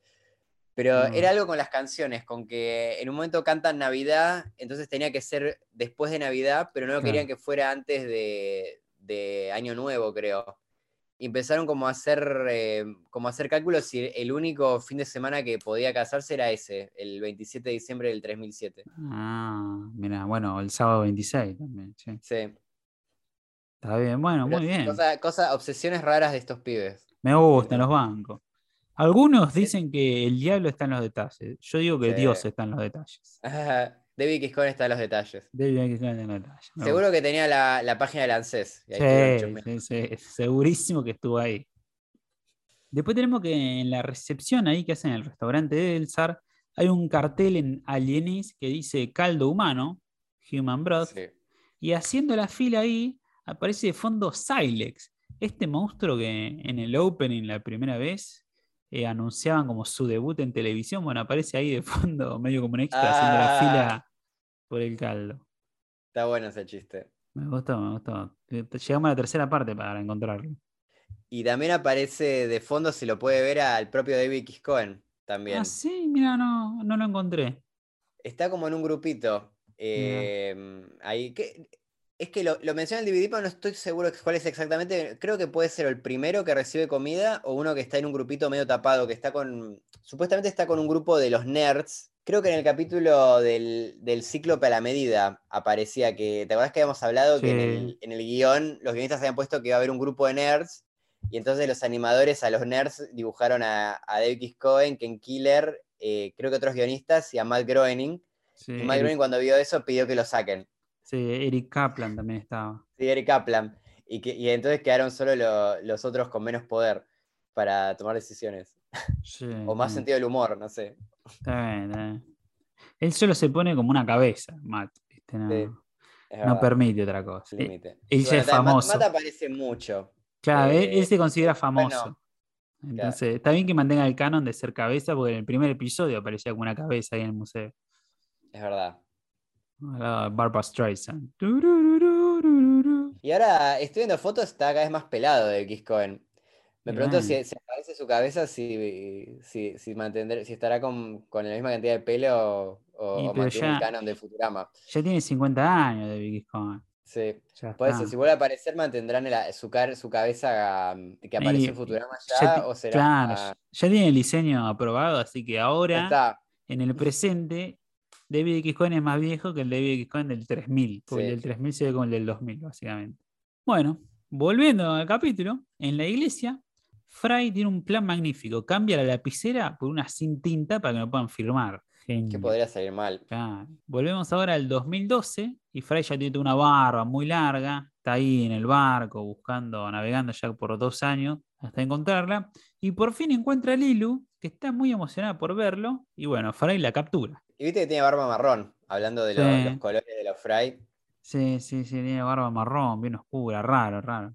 Pero Mm. era algo con las canciones, con que en un momento cantan Navidad, entonces tenía que ser después de Navidad, pero no querían que fuera antes de, de Año Nuevo, creo. Y empezaron como a hacer eh, como a hacer cálculos y el único fin de semana que podía casarse era ese, el 27 de diciembre del 3007. Ah, mira, bueno, el sábado 26 también. sí. Sí. Está bien, bueno, Pero muy bien. Cosa, cosa- obsesiones raras de estos pibes. Me gustan los bancos. Algunos dicen que el diablo está en los detalles. Yo digo que Sí. Dios está en los detalles. David Kiscon está en los detalles. Debe que estar en los detalles. Seguro que tenía la, la página del ANSES. y ahí Sí, segurísimo que estuvo ahí. Después tenemos que en la recepción ahí que hacen en el restaurante de Elzar, hay un cartel en Alienis que dice caldo humano, Human Broth, y haciendo la fila ahí aparece de fondo Silex, este monstruo que en el opening la primera vez eh, anunciaban como su debut en televisión. Bueno, aparece ahí de fondo, medio como un extra, haciendo la Ah. fila por el caldo. Está bueno ese chiste. Me gustó, me gustó. Te- Llegamos a la tercera parte para encontrarlo. Y también aparece de fondo, se lo puede ver al propio David X. Cohen. también. Ah, sí, mira, no, no lo encontré. Está como en un grupito. eh, ahí, que, es que lo, lo menciona el DVD, pero no estoy seguro cuál es exactamente. Creo que puede ser el primero que recibe comida o uno que está en un grupito medio tapado, que está con. Supuestamente está con un grupo de los nerds. Creo que en el capítulo del, del cíclope a la medida aparecía que. ¿Te acuerdas que habíamos hablado que en el, en el guion los guionistas habían puesto que iba a haber un grupo de nerds? Y entonces los animadores a los nerds dibujaron a, a David X. Cohen, Ken Killer, eh, creo que otros guionistas y a Matt Groening. Sí, Y Matt Groening cuando vio eso pidió que lo saquen. Sí, Eric Kaplan también estaba. Sí, Eric Kaplan. Y, que, y entonces quedaron solo lo- los otros con menos poder para tomar decisiones. Sí, O más sentido del humor, no sé. Está bien, está bien. Él solo se pone como una cabeza, Matt. ¿viste? No, Sí, permite otra cosa. Él Y ya es Matt- famoso. Matt aparece mucho. Claro, él, Eh, él se considera bueno, famoso. Entonces, está bien que mantenga el canon de ser cabeza, porque en el primer episodio aparecía como una cabeza ahí en el museo. Es verdad. Barbara Streisand. Y ahora estoy viendo fotos, está cada vez más pelado de X Cohen. Me pregunto si, si aparece su cabeza, si, si, si, mantendré- si estará con, con la misma cantidad de pelo o, Y, o mantiene el canon de Futurama. Ya tiene 50 años de Vicky Cohen. Sí. Ya Por está. eso, si vuelve a aparecer, mantendrán el- su, su cabeza um, que apareció en Futurama ya o será. claro, ya tiene el diseño aprobado, así que ahora, está. en el presente, David X. Cohen es más viejo que el David X. Cohen del 3000, porque Sí. el del 3000 se ve como el del 2000, básicamente. Bueno, volviendo al capítulo, en la iglesia, Fry tiene un plan magnífico. Cambia la lapicera por una sin tinta para que no puedan firmar. Que podría salir mal. Claro. Volvemos ahora al 2012 y Fry ya tiene una barba muy larga, está ahí en el barco buscando, navegando ya por dos años hasta encontrarla y por fin encuentra a Lilu, que está muy emocionada por verlo y bueno, Fry la captura. Y viste que tiene barba marrón, hablando de Sí. los colores de los Fry. Sí, sí, sí, tiene barba marrón, bien oscura, raro, raro.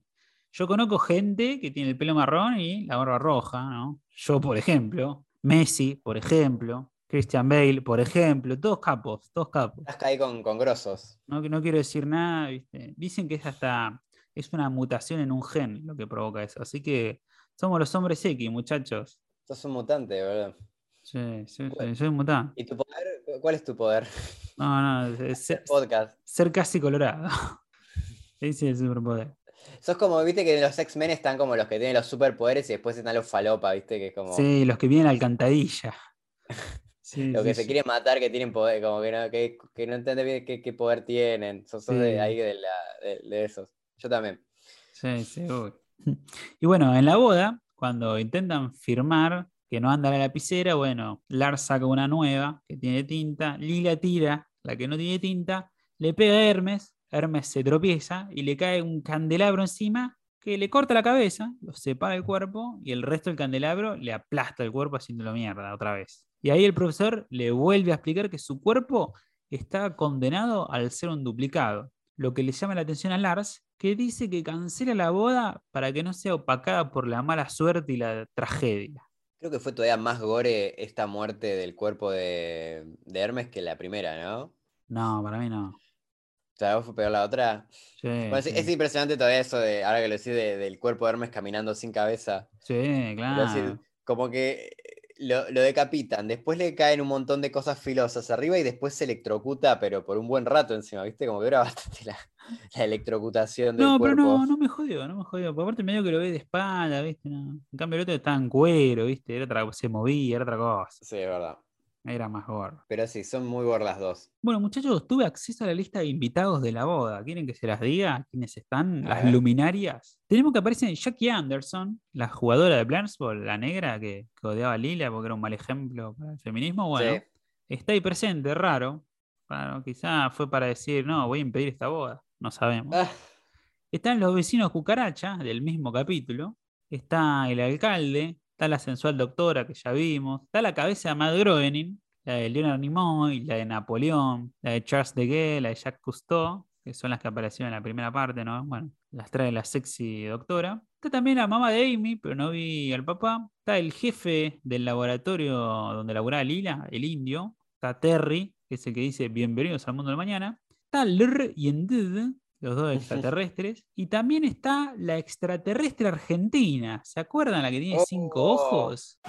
Yo conozco gente que tiene el pelo marrón y la barba roja, ¿no? Yo, por ejemplo, Messi, por ejemplo, Christian Bale, por ejemplo, todos capos, todos capos. Estás ahí con, con grosos. No, no quiero decir nada, ¿viste? Dicen que es hasta es una mutación en un gen lo que provoca eso. Así que somos los hombres X, muchachos. Sos un mutante, boludo. Sí, sí, sí, soy un mutante. ¿Y tu poder? ¿Cuál es tu poder? No, no, es ser, Podcast. ser casi colorado. Ese es el superpoder. Sos como, viste que los X-Men están como los que tienen los superpoderes y después están los falopa, viste, que es como Sí, los que vienen a la alcantarilla. Sí, los sí, que se sí. quieren matar que tienen poder, como que no, que, que no entienden bien qué, qué poder tienen. Sos, sos de ahí de, la- de- de esos. Yo también. Sí, sí, uy. Y bueno, en la boda, cuando intentan firmar que no anda la lapicera, bueno, Lars saca una nueva que tiene tinta, Lila tira la que no tiene tinta, le pega a Hermes, Hermes se tropieza y le cae un candelabro encima que le corta la cabeza, lo separa el cuerpo y el resto del candelabro le aplasta el cuerpo haciéndolo mierda otra vez. Y ahí el profesor le vuelve a explicar que su cuerpo está condenado al ser un duplicado, lo que le llama la atención a Lars, que dice que cancela la boda para que no sea opacada por la mala suerte y la tragedia. Creo que fue todavía más gore esta muerte del cuerpo de, de Hermes que la primera, ¿no? No, para mí no. O sea, ¿vos fue peor la otra? Sí, Bueno, es, sí. es impresionante todavía eso de, ahora que lo decís, de- del cuerpo de Hermes caminando sin cabeza. Sí, claro. sí, como que lo, lo decapitan, después le caen un montón de cosas filosas arriba y después se electrocuta, pero por un buen rato encima, ¿viste? Como que era bastante la, la electrocutación del No, pero cuerpo. no, no me jodió, no me jodió. Por aparte medio que lo ve de espalda, ¿viste? No. En cambio el otro estaba en cuero, ¿viste? Era otra, se movía, era otra cosa. Sí, es verdad. Era más gordo. Pero sí, son muy gordas las dos. Bueno, muchachos, tuve acceso a la lista de invitados de la boda. ¿Quieren que se las diga? ¿Quiénes están? A Las ver. luminarias. Tenemos que aparecen Jackie Anderson, la jugadora de Blansball, la negra que, que odiaba a Lila porque era un mal ejemplo para el feminismo. Bueno, Sí. está ahí presente, raro. Raro, quizá fue para decir, no, voy a impedir esta boda. No sabemos. Ah, Están los vecinos cucaracha del mismo capítulo. Está el alcalde. Está la sensual doctora que ya vimos. Está la cabeza de Matt Groening. La de Leonard Nimoy, la de Napoleón, la de Charles de Gaulle, la de Jacques Cousteau, que son las que aparecieron en la primera parte, ¿no? Bueno, las trae la sexy doctora. Está también la mamá de Amy, pero no vi al papá. Está el jefe del laboratorio donde laburaba Lila, el indio. Está Terry, que es el que dice bienvenidos al mundo de mañana. Está Lr y Endid, los dos extraterrestres. Y también está la extraterrestre argentina. ¿Se acuerdan la que tiene cinco Oh. ojos?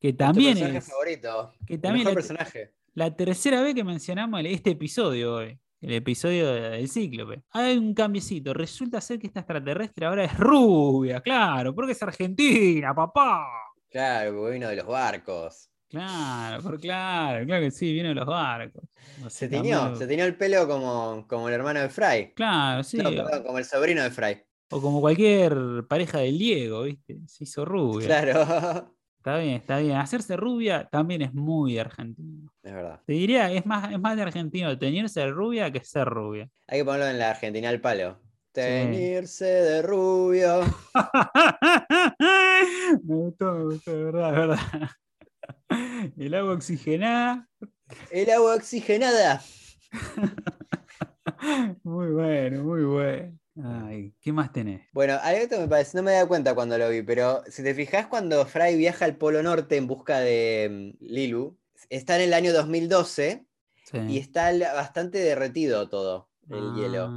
Que también personaje es favorito. que El también mejor la, personaje. la tercera vez que mencionamos el- este episodio hoy. El episodio de- del cíclope. Hay un cambiecito. Resulta ser que esta extraterrestre ahora es rubia, claro, porque es argentina, papá. Claro, porque vino de los barcos. Claro, por claro, claro que sí, viene de los barcos. O Se tiñó, se tiñó el pelo como, como el hermano de Fry. Claro, sí. No, o- perdón, como el sobrino de Fry. O como cualquier pareja del Diego, ¿viste? Se hizo rubia. Claro. Está bien, está bien. Hacerse rubia también es muy argentino. Es verdad. Te diría, es más, es más de argentino teñirse de rubia que ser rubia. Hay que ponerlo en la Argentina al palo. Teñirse de rubio. me gustó, me gustó, de verdad, de verdad. El agua oxigenada. El agua oxigenada. Muy bueno, muy bueno. Ay, ¿qué más tenés? Bueno, algo me parece, no me da cuenta cuando lo vi, pero si te fijas cuando Fry viaja al Polo Norte en busca de mm, Lilu, está en el año 2012 Sí. y está bastante derretido todo el hielo.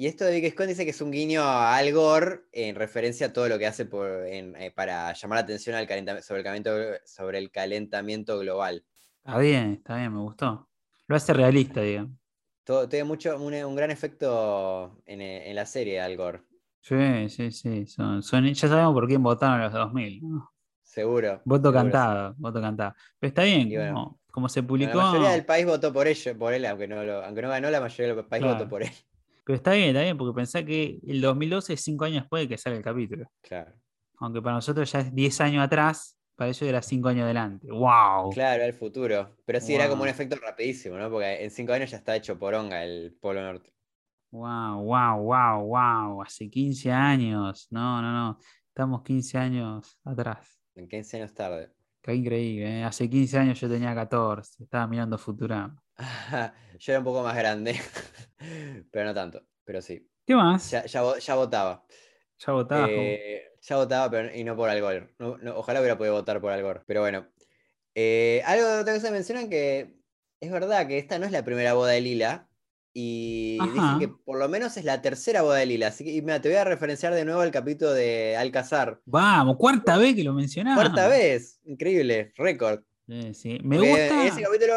Y esto de Vic Scott dice que es un guiño a Al Gore en referencia a todo lo que hace por, en- eh, para llamar la atención al calentamiento, sobre, el calentamiento, sobre el calentamiento global. Está bien, está bien, me gustó. Lo hace realista, digamos. Todo, tiene mucho, un, un gran efecto en, eh, en la serie Al Gore, Sí, sí, sí. Son, son- ya sabemos por quién votaron los 2000. ¿no? seguro. Voto seguro, sí. cantado, voto cantado. Pero está bien, bueno, como, como se publicó. La mayoría del país votó por ello, por él, aunque no, lo- aunque no ganó, la mayoría del país Claro. votó por él. Pero está bien, está bien, porque pensá que el 2012 es 5 años después de que sale el capítulo. Claro. Aunque para nosotros ya es 10 años atrás, para ellos era 5 años adelante. ¡Wow! Claro, el futuro. Pero sí, era como un efecto rapidísimo, ¿no? Porque en cinco años ya está hecho poronga el Polo Norte. ¡Wow, wow, wow, wow! Hace 15 años. No, no, no. Estamos 15 años atrás. En 15 años tarde. Qué increíble, ¿eh? Hace 15 años yo tenía 14. Estaba mirando Futurama. Yo era un poco más grande, pero no tanto. Pero sí, ¿Qué más? ya, ya, vo- ya votaba. Ya votabas. como- Eh, ya votaba, pero y no por Al Gore. No- no, ojalá hubiera podido votar por Al Gore. Pero bueno. Eh, algo otra cosa mencionan que es verdad que esta no es la primera boda de Lila. Y dicen Ajá. que por lo menos es la tercera boda de Lila. Así que y mira, te voy a referenciar de nuevo al capítulo de Alcazar. Vamos, cuarta vez que lo mencionamos. Cuarta vez. Increíble. Récord. Sí, sí. Me Porque gusta. Ese capítulo.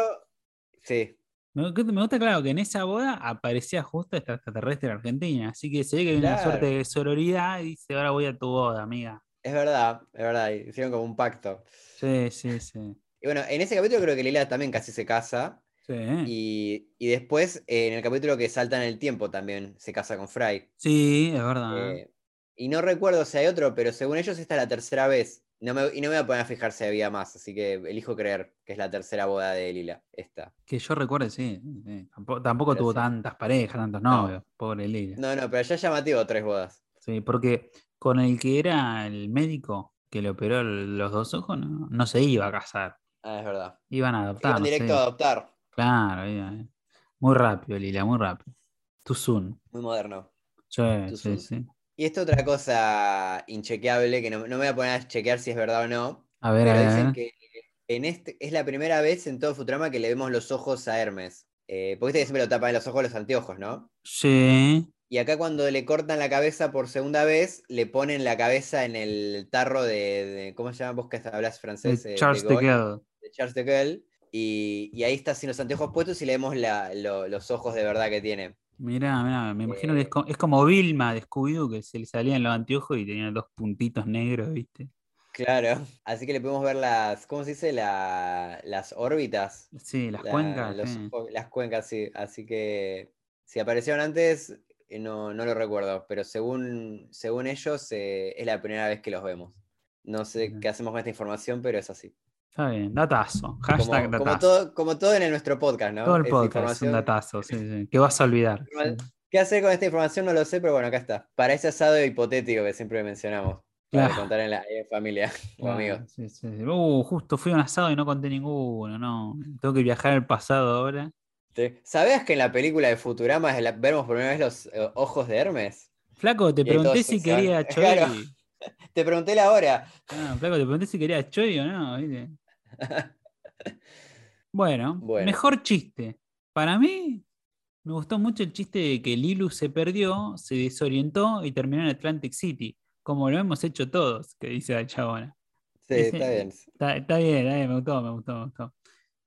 Sí. Me, me gusta, claro, que en esa boda aparecía justo esta extraterrestre argentina. Así que se ve que hay una suerte de sororidad y dice, ahora voy a tu boda, amiga. Es verdad. Es verdad. Hicieron como un pacto. Sí, sí, sí. Y bueno, en ese capítulo creo que Lila también casi se casa. Sí, Y, y después, eh, en el capítulo que salta en el tiempo, también se casa con Fry. Sí, es verdad. Eh, y no recuerdo si hay otro, pero según ellos esta es la tercera vez. No me- y no me voy a poner a fijar si había más, así que elijo creer que es la tercera boda de Lila. Esta. Que yo recuerde, sí. sí. Tampoco, tampoco tuvo sí. tantas parejas, tantos No. novios. Pobre Lila. No, no, pero ya es llamativo tres bodas. Sí, porque con el que era el médico que le operó los dos ojos, no, no se iba a casar. Ah, es verdad. Iban a adoptar. Iban directo a adoptar. Claro, iba, eh. muy rápido, Lila, muy rápido. Soon. Muy moderno. Sí, Too sí, soon. sí. Y esto otra cosa inchequeable, que no, no me voy a poner a chequear si es verdad o no. A ver, a ver. dicen que en este es la primera vez en todo Futurama que le vemos los ojos a Hermes. Eh, porque viste que siempre lo tapan los ojos los anteojos, ¿no? Sí. Y acá cuando le cortan la cabeza por segunda vez, le ponen la cabeza en el tarro de, de- ¿cómo se llama vos que hablas francés? de Eh, Charles de de Gaulle, Gaulle. de Charles de Gaulle. Y, y ahí está sin los anteojos puestos y le vemos la- lo- los ojos de verdad que tiene. Mirá, mirá, me imagino que es, Eh, co- es como Vilma de Scooby-Doo, que se le salían los anteojos y tenían dos puntitos negros, ¿viste? Claro. Así que le podemos ver las, ¿cómo se dice? La- las órbitas. Sí, las La- cuencas. los sí. ojos- las cuencas, sí. Así que si aparecieron antes, eh, no, no lo recuerdo. Pero según, según ellos, eh, es la primera vez que los vemos. No sé qué hacemos con esta información, pero es así. Está bien, datazo. Como, Hashtag como datazo. todo, como todo en nuestro podcast, ¿no? Todo el podcast es un datazo, sí, sí. Que vas a olvidar. ¿Qué hacer con esta información? No lo sé, pero bueno, acá está. Para ese asado hipotético que siempre mencionamos. Para Claro. contar en la familia o Claro, amigos. sí, sí, sí. Uh, justo fui a un asado y no conté ninguno, no. Tengo que viajar al pasado ahora. ¿Sabías que en la película de Futurama la- vemos por primera vez los eh, ojos de Hermes? Flaco, te pregunté si quería Choi. Claro. Te pregunté la hora. Ah, flaco, te pregunté si quería Choi o no, ¿viste? Bueno, Bueno. mejor chiste. Para mí, me gustó mucho el chiste de que Lilu se perdió, se desorientó y terminó en Atlantic City. como lo hemos hecho todos, que dice la chabona. Sí, Ese- está bien. Está, está bien, está bien, me gustó, me gustó, me gustó.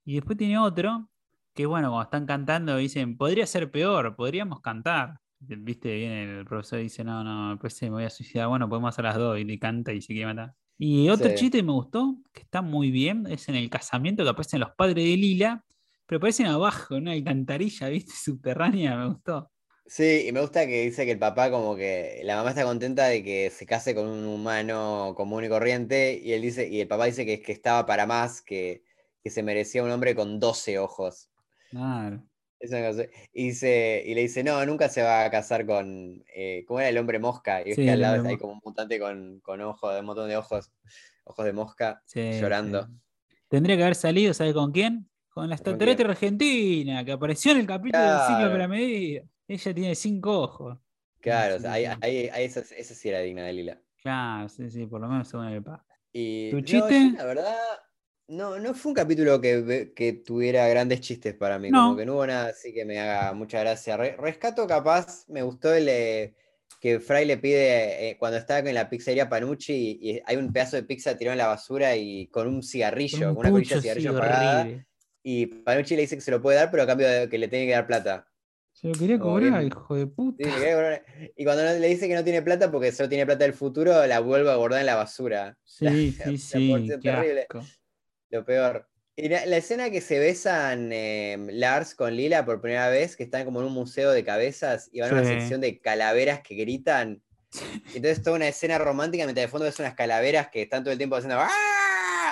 Y después tiene otro, que bueno, cuando están cantando dicen, podría ser peor, podríamos cantar. Viste, viene el profesor y dice, no, no, pues me voy a suicidar, bueno, podemos hacer las dos, y le canta y se quiere matar. Y otro Sí. chiste que me gustó, que está muy bien, es en el casamiento que aparecen los padres de Lila, pero aparecen abajo, en una alcantarilla, viste, subterránea, me gustó. Sí, y me gusta que dice que el papá como que la mamá está contenta de que se case con un humano común y corriente y él dice y el papá dice que, que estaba para más, que, que se merecía un hombre con 12 ojos. Claro. Y, dice, y le dice, no, nunca se va a casar con, eh, ¿cómo era el hombre mosca? Y es Sí, que al lado hay como un mutante con, con ojos, un montón de ojos, ojos de mosca, Sí, llorando. sí. Tendría que haber salido, ¿sabe con quién? Con la ¿Con extraterrestre argentina, que apareció en el capítulo del ciclo de la medida. Ella tiene cinco ojos. Claro, o sea, ahí, ahí- ahí esa, esa sí era digna de Lila. Claro, sí, sí, por lo menos según el padre. Y ¿Tu no, chiste? la verdad, no, no fue un capítulo que, tuviera grandes chistes para mí, No. como que no hubo nada así que me haga mucha gracia. Re- rescato capaz, me gustó el eh, que Fry le pide, eh, cuando estaba en la pizzería Panucci y, y hay un pedazo de pizza tirado en la basura y con un cigarrillo, Con con un una colilla de pucho, sí, cigarrillo apagada, horrible. y Panucci le dice que se lo puede dar, pero a cambio de que le tiene que dar plata. Se lo quería cobrar, bien- hijo de puta. Sí, y cuando le dice que no tiene plata porque solo tiene plata del futuro, la vuelve a guardar en la basura. Sí, La- sí, la sí, qué terrible. asco. Lo peor. Y la, la escena que se besan eh, Lars con Lila por primera vez, que están como en un museo de cabezas y van a una sección de calaveras que gritan. Y entonces toda una escena romántica mientras de fondo ves unas calaveras que están todo el tiempo haciendo ¡Ah!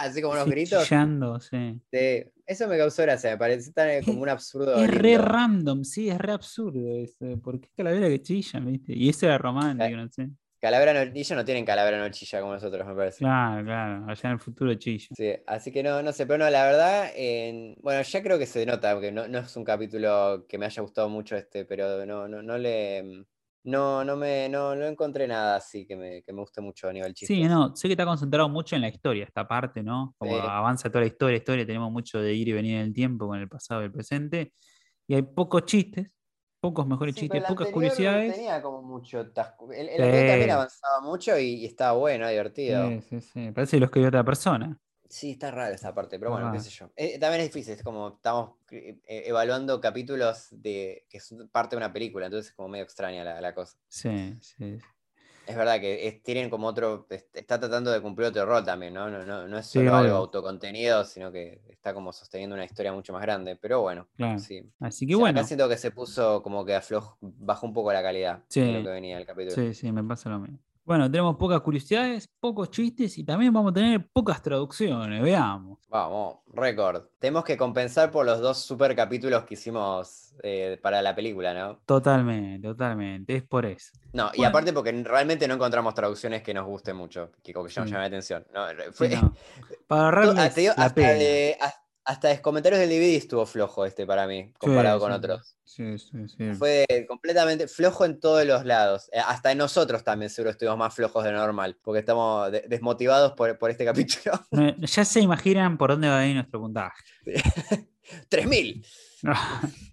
Así como unos Sí, gritos. chillando, sí. Sí, Eso me causó gracia, me parece tan eh, como un absurdo. Es re random, sí, es re absurdo eso. ¿Por qué calavera que chillan, viste? Y eso era romántico, no sé. Calavera no, ellos no tienen calavera no chilla como nosotros, me parece. Claro, claro, allá en el futuro chilla. Sí, así que no, no sé, pero no, la verdad, en- bueno, ya creo que se nota, porque no, no es un capítulo que me haya gustado mucho este, pero no, no, no le, no, no me, no, no encontré nada así que me, que me guste mucho a nivel chistes. Sí, no, sé que está concentrado mucho en la historia, esta parte, ¿no? Como Sí. avanza toda la historia, historia, tenemos mucho de ir y venir en el tiempo con el pasado y el presente. Y hay pocos chistes, pocos mejores Sí, chistes, pocas no curiosidades. tenía como mucho tasco. El, el anterior también avanzaba mucho y, y estaba bueno, divertido. Sí, sí, sí. Parece que lo escribió otra persona. Sí, está raro esa parte, pero bueno, qué raro. sé yo. Eh, también es difícil, es como estamos eh, evaluando capítulos de que son parte de una película, entonces es como medio extraña la, la cosa. Sí. sí. Es verdad que es- tienen como otro, es- está tratando de cumplir otro rol también, ¿no? No, no, no es Sí, solo algo autocontenido, sino que está como sosteniendo una historia mucho más grande. Pero bueno, Claro. sí. Así que O sea, bueno, Acá siento que se puso como que afloj, bajó un poco la calidad de Sí. lo que venía el capítulo. sí, sí, me pasa lo mismo. Bueno, tenemos pocas curiosidades, pocos chistes y también vamos a tener pocas traducciones, veamos. Vamos, récord. Tenemos que compensar por los dos super capítulos que hicimos eh, para la película, ¿no? Totalmente, totalmente, es por eso. No, y aparte porque realmente no encontramos traducciones que nos gusten mucho, que como que Sí. llamen la atención. No, Sí, fue- no, Para la hasta, de, hasta comentarios del DVD estuvo flojo este para mí, comparado Sí, con sí, otros. Sí, sí, sí. Fue completamente flojo en todos los lados. Eh, Hasta en nosotros también seguro estuvimos más flojos de normal, porque estamos de- desmotivados por, por este capítulo. No, Ya se imaginan por dónde va a ir nuestro puntaje. 3000.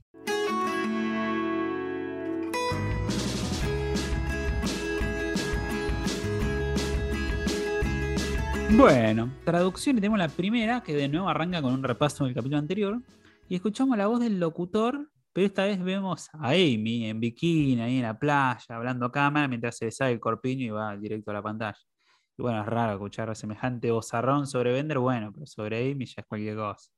Bueno, traducción y tenemos la primera, que de nuevo arranca con un repaso del capítulo anterior. Y escuchamos la voz del locutor, pero esta vez vemos a Amy en bikini, ahí en la playa, hablando a cámara, mientras se le sale el corpiño y va directo a la pantalla. Y bueno, es raro escuchar semejante vozarrón sobre Bender, bueno, pero sobre Amy ya es cualquier cosa.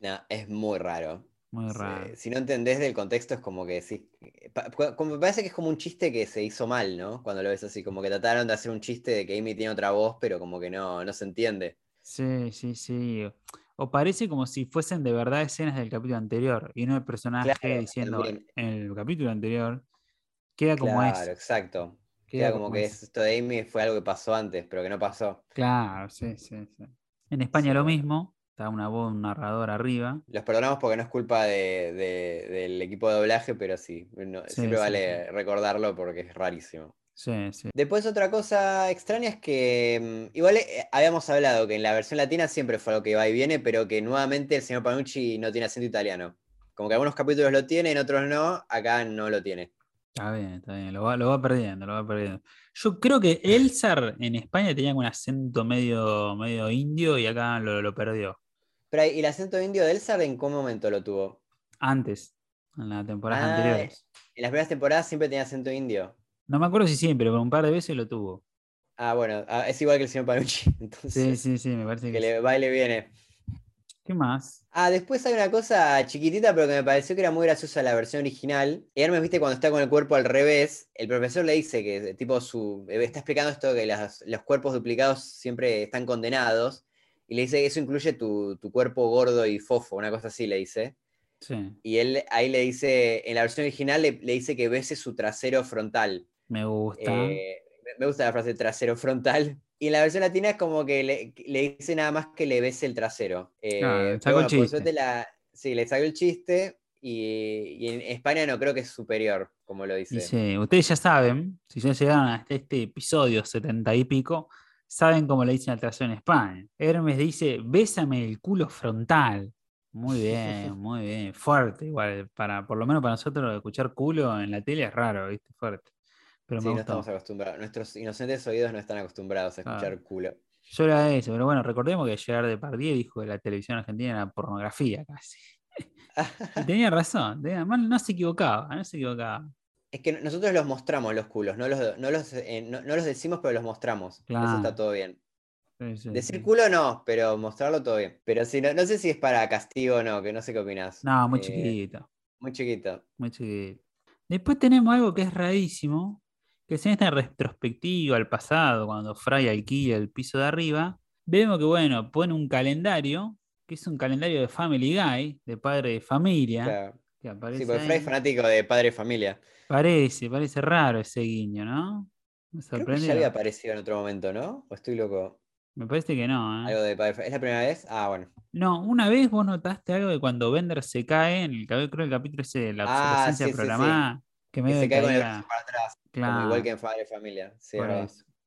No, es muy raro. Muy raro. Si no entendés del contexto, es como que sí. pa- cu- como me parece que es como un chiste que se hizo mal, ¿no? Cuando lo ves así, como que trataron de hacer un chiste de que Amy tiene otra voz, pero como que no, no se entiende. Sí, sí, sí. O parece como si fuesen de verdad escenas del capítulo anterior y no el personaje Claro, diciendo también. en el capítulo anterior. Queda como Claro, es. exacto. Queda Queda como que es- esto de Amy fue algo que pasó antes, pero que no pasó. Claro, sí, sí, sí. En España Sí, lo mismo. Está una voz, un narrador arriba. Los perdonamos porque no es culpa de- de- del equipo de doblaje, pero sí, no- Sí, siempre sí, vale recordarlo porque es rarísimo. Sí, sí. Después otra cosa extraña es que mm, igual eh, habíamos hablado que en la versión latina siempre fue algo que va y viene, pero que nuevamente el señor Panucci no tiene acento italiano. Como que algunos capítulos lo tiene, en otros no, acá no lo tiene. Está bien, está bien, lo va, lo va perdiendo, lo va perdiendo. Yo creo que Elzar en España tenía un acento medio, medio indio y acá lo, lo perdió. Pero, ¿y el acento indio de Elsa en qué momento lo tuvo? Antes, en las temporadas Ah, anteriores. En las primeras temporadas siempre tenía acento indio. No me acuerdo si siempre, pero un par de veces lo tuvo. Ah, bueno, ah, es igual que el señor Panucci. Entonces, Sí, sí, sí, me parece que que le va y le viene. ¿Qué más? Ah, después hay una cosa chiquitita, pero que me pareció que era muy graciosa la versión original. Y Hermes, viste, cuando está con el cuerpo al revés, el profesor le dice que, tipo, su. eh, Está explicando esto que las- los cuerpos duplicados siempre están condenados. Y le dice que eso incluye tu, tu cuerpo gordo y fofo, una cosa así le dice. Sí, Y él ahí le dice, en la versión original le, le dice que bese su trasero frontal. me gusta. Eh, me- gusta la frase trasero frontal. Y en la versión latina es como que le, le dice nada más que le bese el trasero. Eh, sacó el por chiste. la- sí, le salió el chiste. Y, y en España no creo que es superior, como lo dice. Sí, ustedes ya saben, si ya llegaron hasta este episodio setenta y pico, saben cómo le dicen al trasero en España. Hermes dice, bésame el culo frontal. Muy bien, muy bien. Fuerte, igual. Para, por lo menos para nosotros escuchar culo en la tele es raro, ¿viste? Fuerte. Pero Sí, me no gustó. estamos acostumbrados. Nuestros inocentes oídos no están acostumbrados a escuchar culo. Yo era eso, pero bueno, recordemos que Gerard Depardieu dijo que la televisión argentina era pornografía casi. Y tenía razón, tenía- no se equivocaba, no se equivocaba. Es que nosotros los mostramos los culos, no los, no los, eh, no- no los decimos, pero los mostramos. Eso Claro. está todo bien. Sí, sí, Decir sí. culo no, pero mostrarlo todo bien. Pero sí, no, no sé si es para castigo o no, que no sé qué opinás. No, muy Eh, chiquito. Muy chiquito. Muy chiquito. Después tenemos algo que es rarísimo, que es en esta retrospectiva al pasado, cuando Fry alquila el piso de arriba, vemos que, bueno, pone un calendario, que es un calendario de Family Guy, de padre de familia, Claro. Que aparece Sí, porque. Fry es fanático de Padre y Familia. Parece, parece raro ese guiño, ¿no? Me Creo que sorprendió. ya había aparecido en otro momento, ¿no? ¿O estoy loco? Me parece que no, ¿eh? Algo de Padre y Fa- ¿Es la primera vez? Ah, bueno. No, una vez vos notaste algo de cuando Bender se cae en el, creo el capítulo ese de la Ah, obsolescencia sí, programada, que Que medio se cae con el para atrás. claro. Como igual que en Padre Familia. Sí.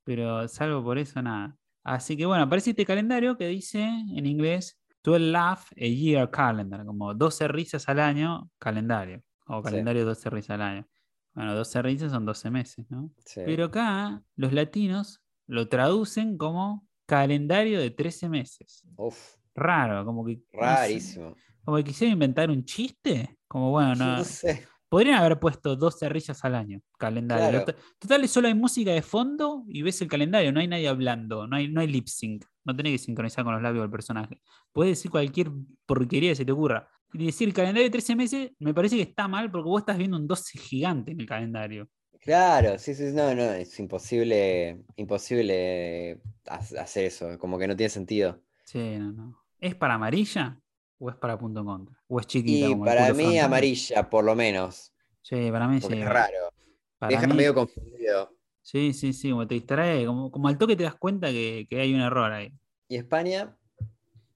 Pero salvo por eso, nada. Así que bueno, aparece este calendario que dice en inglés 12 Laugh a Year Calendar, como 12 risas al año, calendario. O Sí. calendario 12 risas al año. Bueno, 12 risas son 12 meses, ¿no? Sí. Pero acá los latinos lo traducen como calendario de 13 meses. Uf, Raro, como que. rarísimo. como que quisieron inventar un chiste. Como bueno, no. No sé. Podrían haber puesto 12 risas al año, calendario. Claro. Tot- Total, solo hay música de fondo y ves el calendario, no hay nadie hablando, no hay, no hay lip sync, no tenés que sincronizar con los labios del personaje. Puedes decir cualquier porquería que se te ocurra. Y decir calendario de 13 meses me parece que está mal porque vos estás viendo un 12 gigante en el calendario. Claro, sí, sí, no, no, es imposible, imposible ha- hacer eso, como que no tiene sentido. Sí, no, no. ¿Es para amarilla o es para punto en contra? ¿O es chiquita? Y como para mí frontal? amarilla, por lo menos, Sí, para mí porque sí. es raro. Para Deja mí- medio confundido. Sí, sí, sí, como te distrae, como, como al toque te das cuenta que, que hay un error ahí. ¿Y España?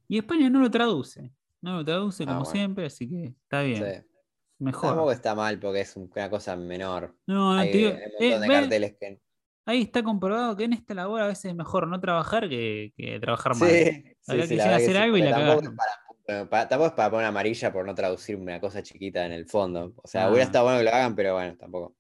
Y España no lo traduce, no lo traduce Ah, como bueno. siempre, así que está bien, Sí. mejor. Tampoco está mal porque es un- una cosa menor. No, no, Hay, digo, hay un eh, montón de carteles que. ahí está comprobado que en esta labor a veces es mejor no trabajar que, que trabajar mal. sí, sí, la quisiera verdad que hacer algo y la cagaron. Es para, tampoco es para poner amarilla por no traducir una cosa chiquita en el fondo. O sea, Ah. hubiera estado bueno que lo hagan, pero bueno, tampoco.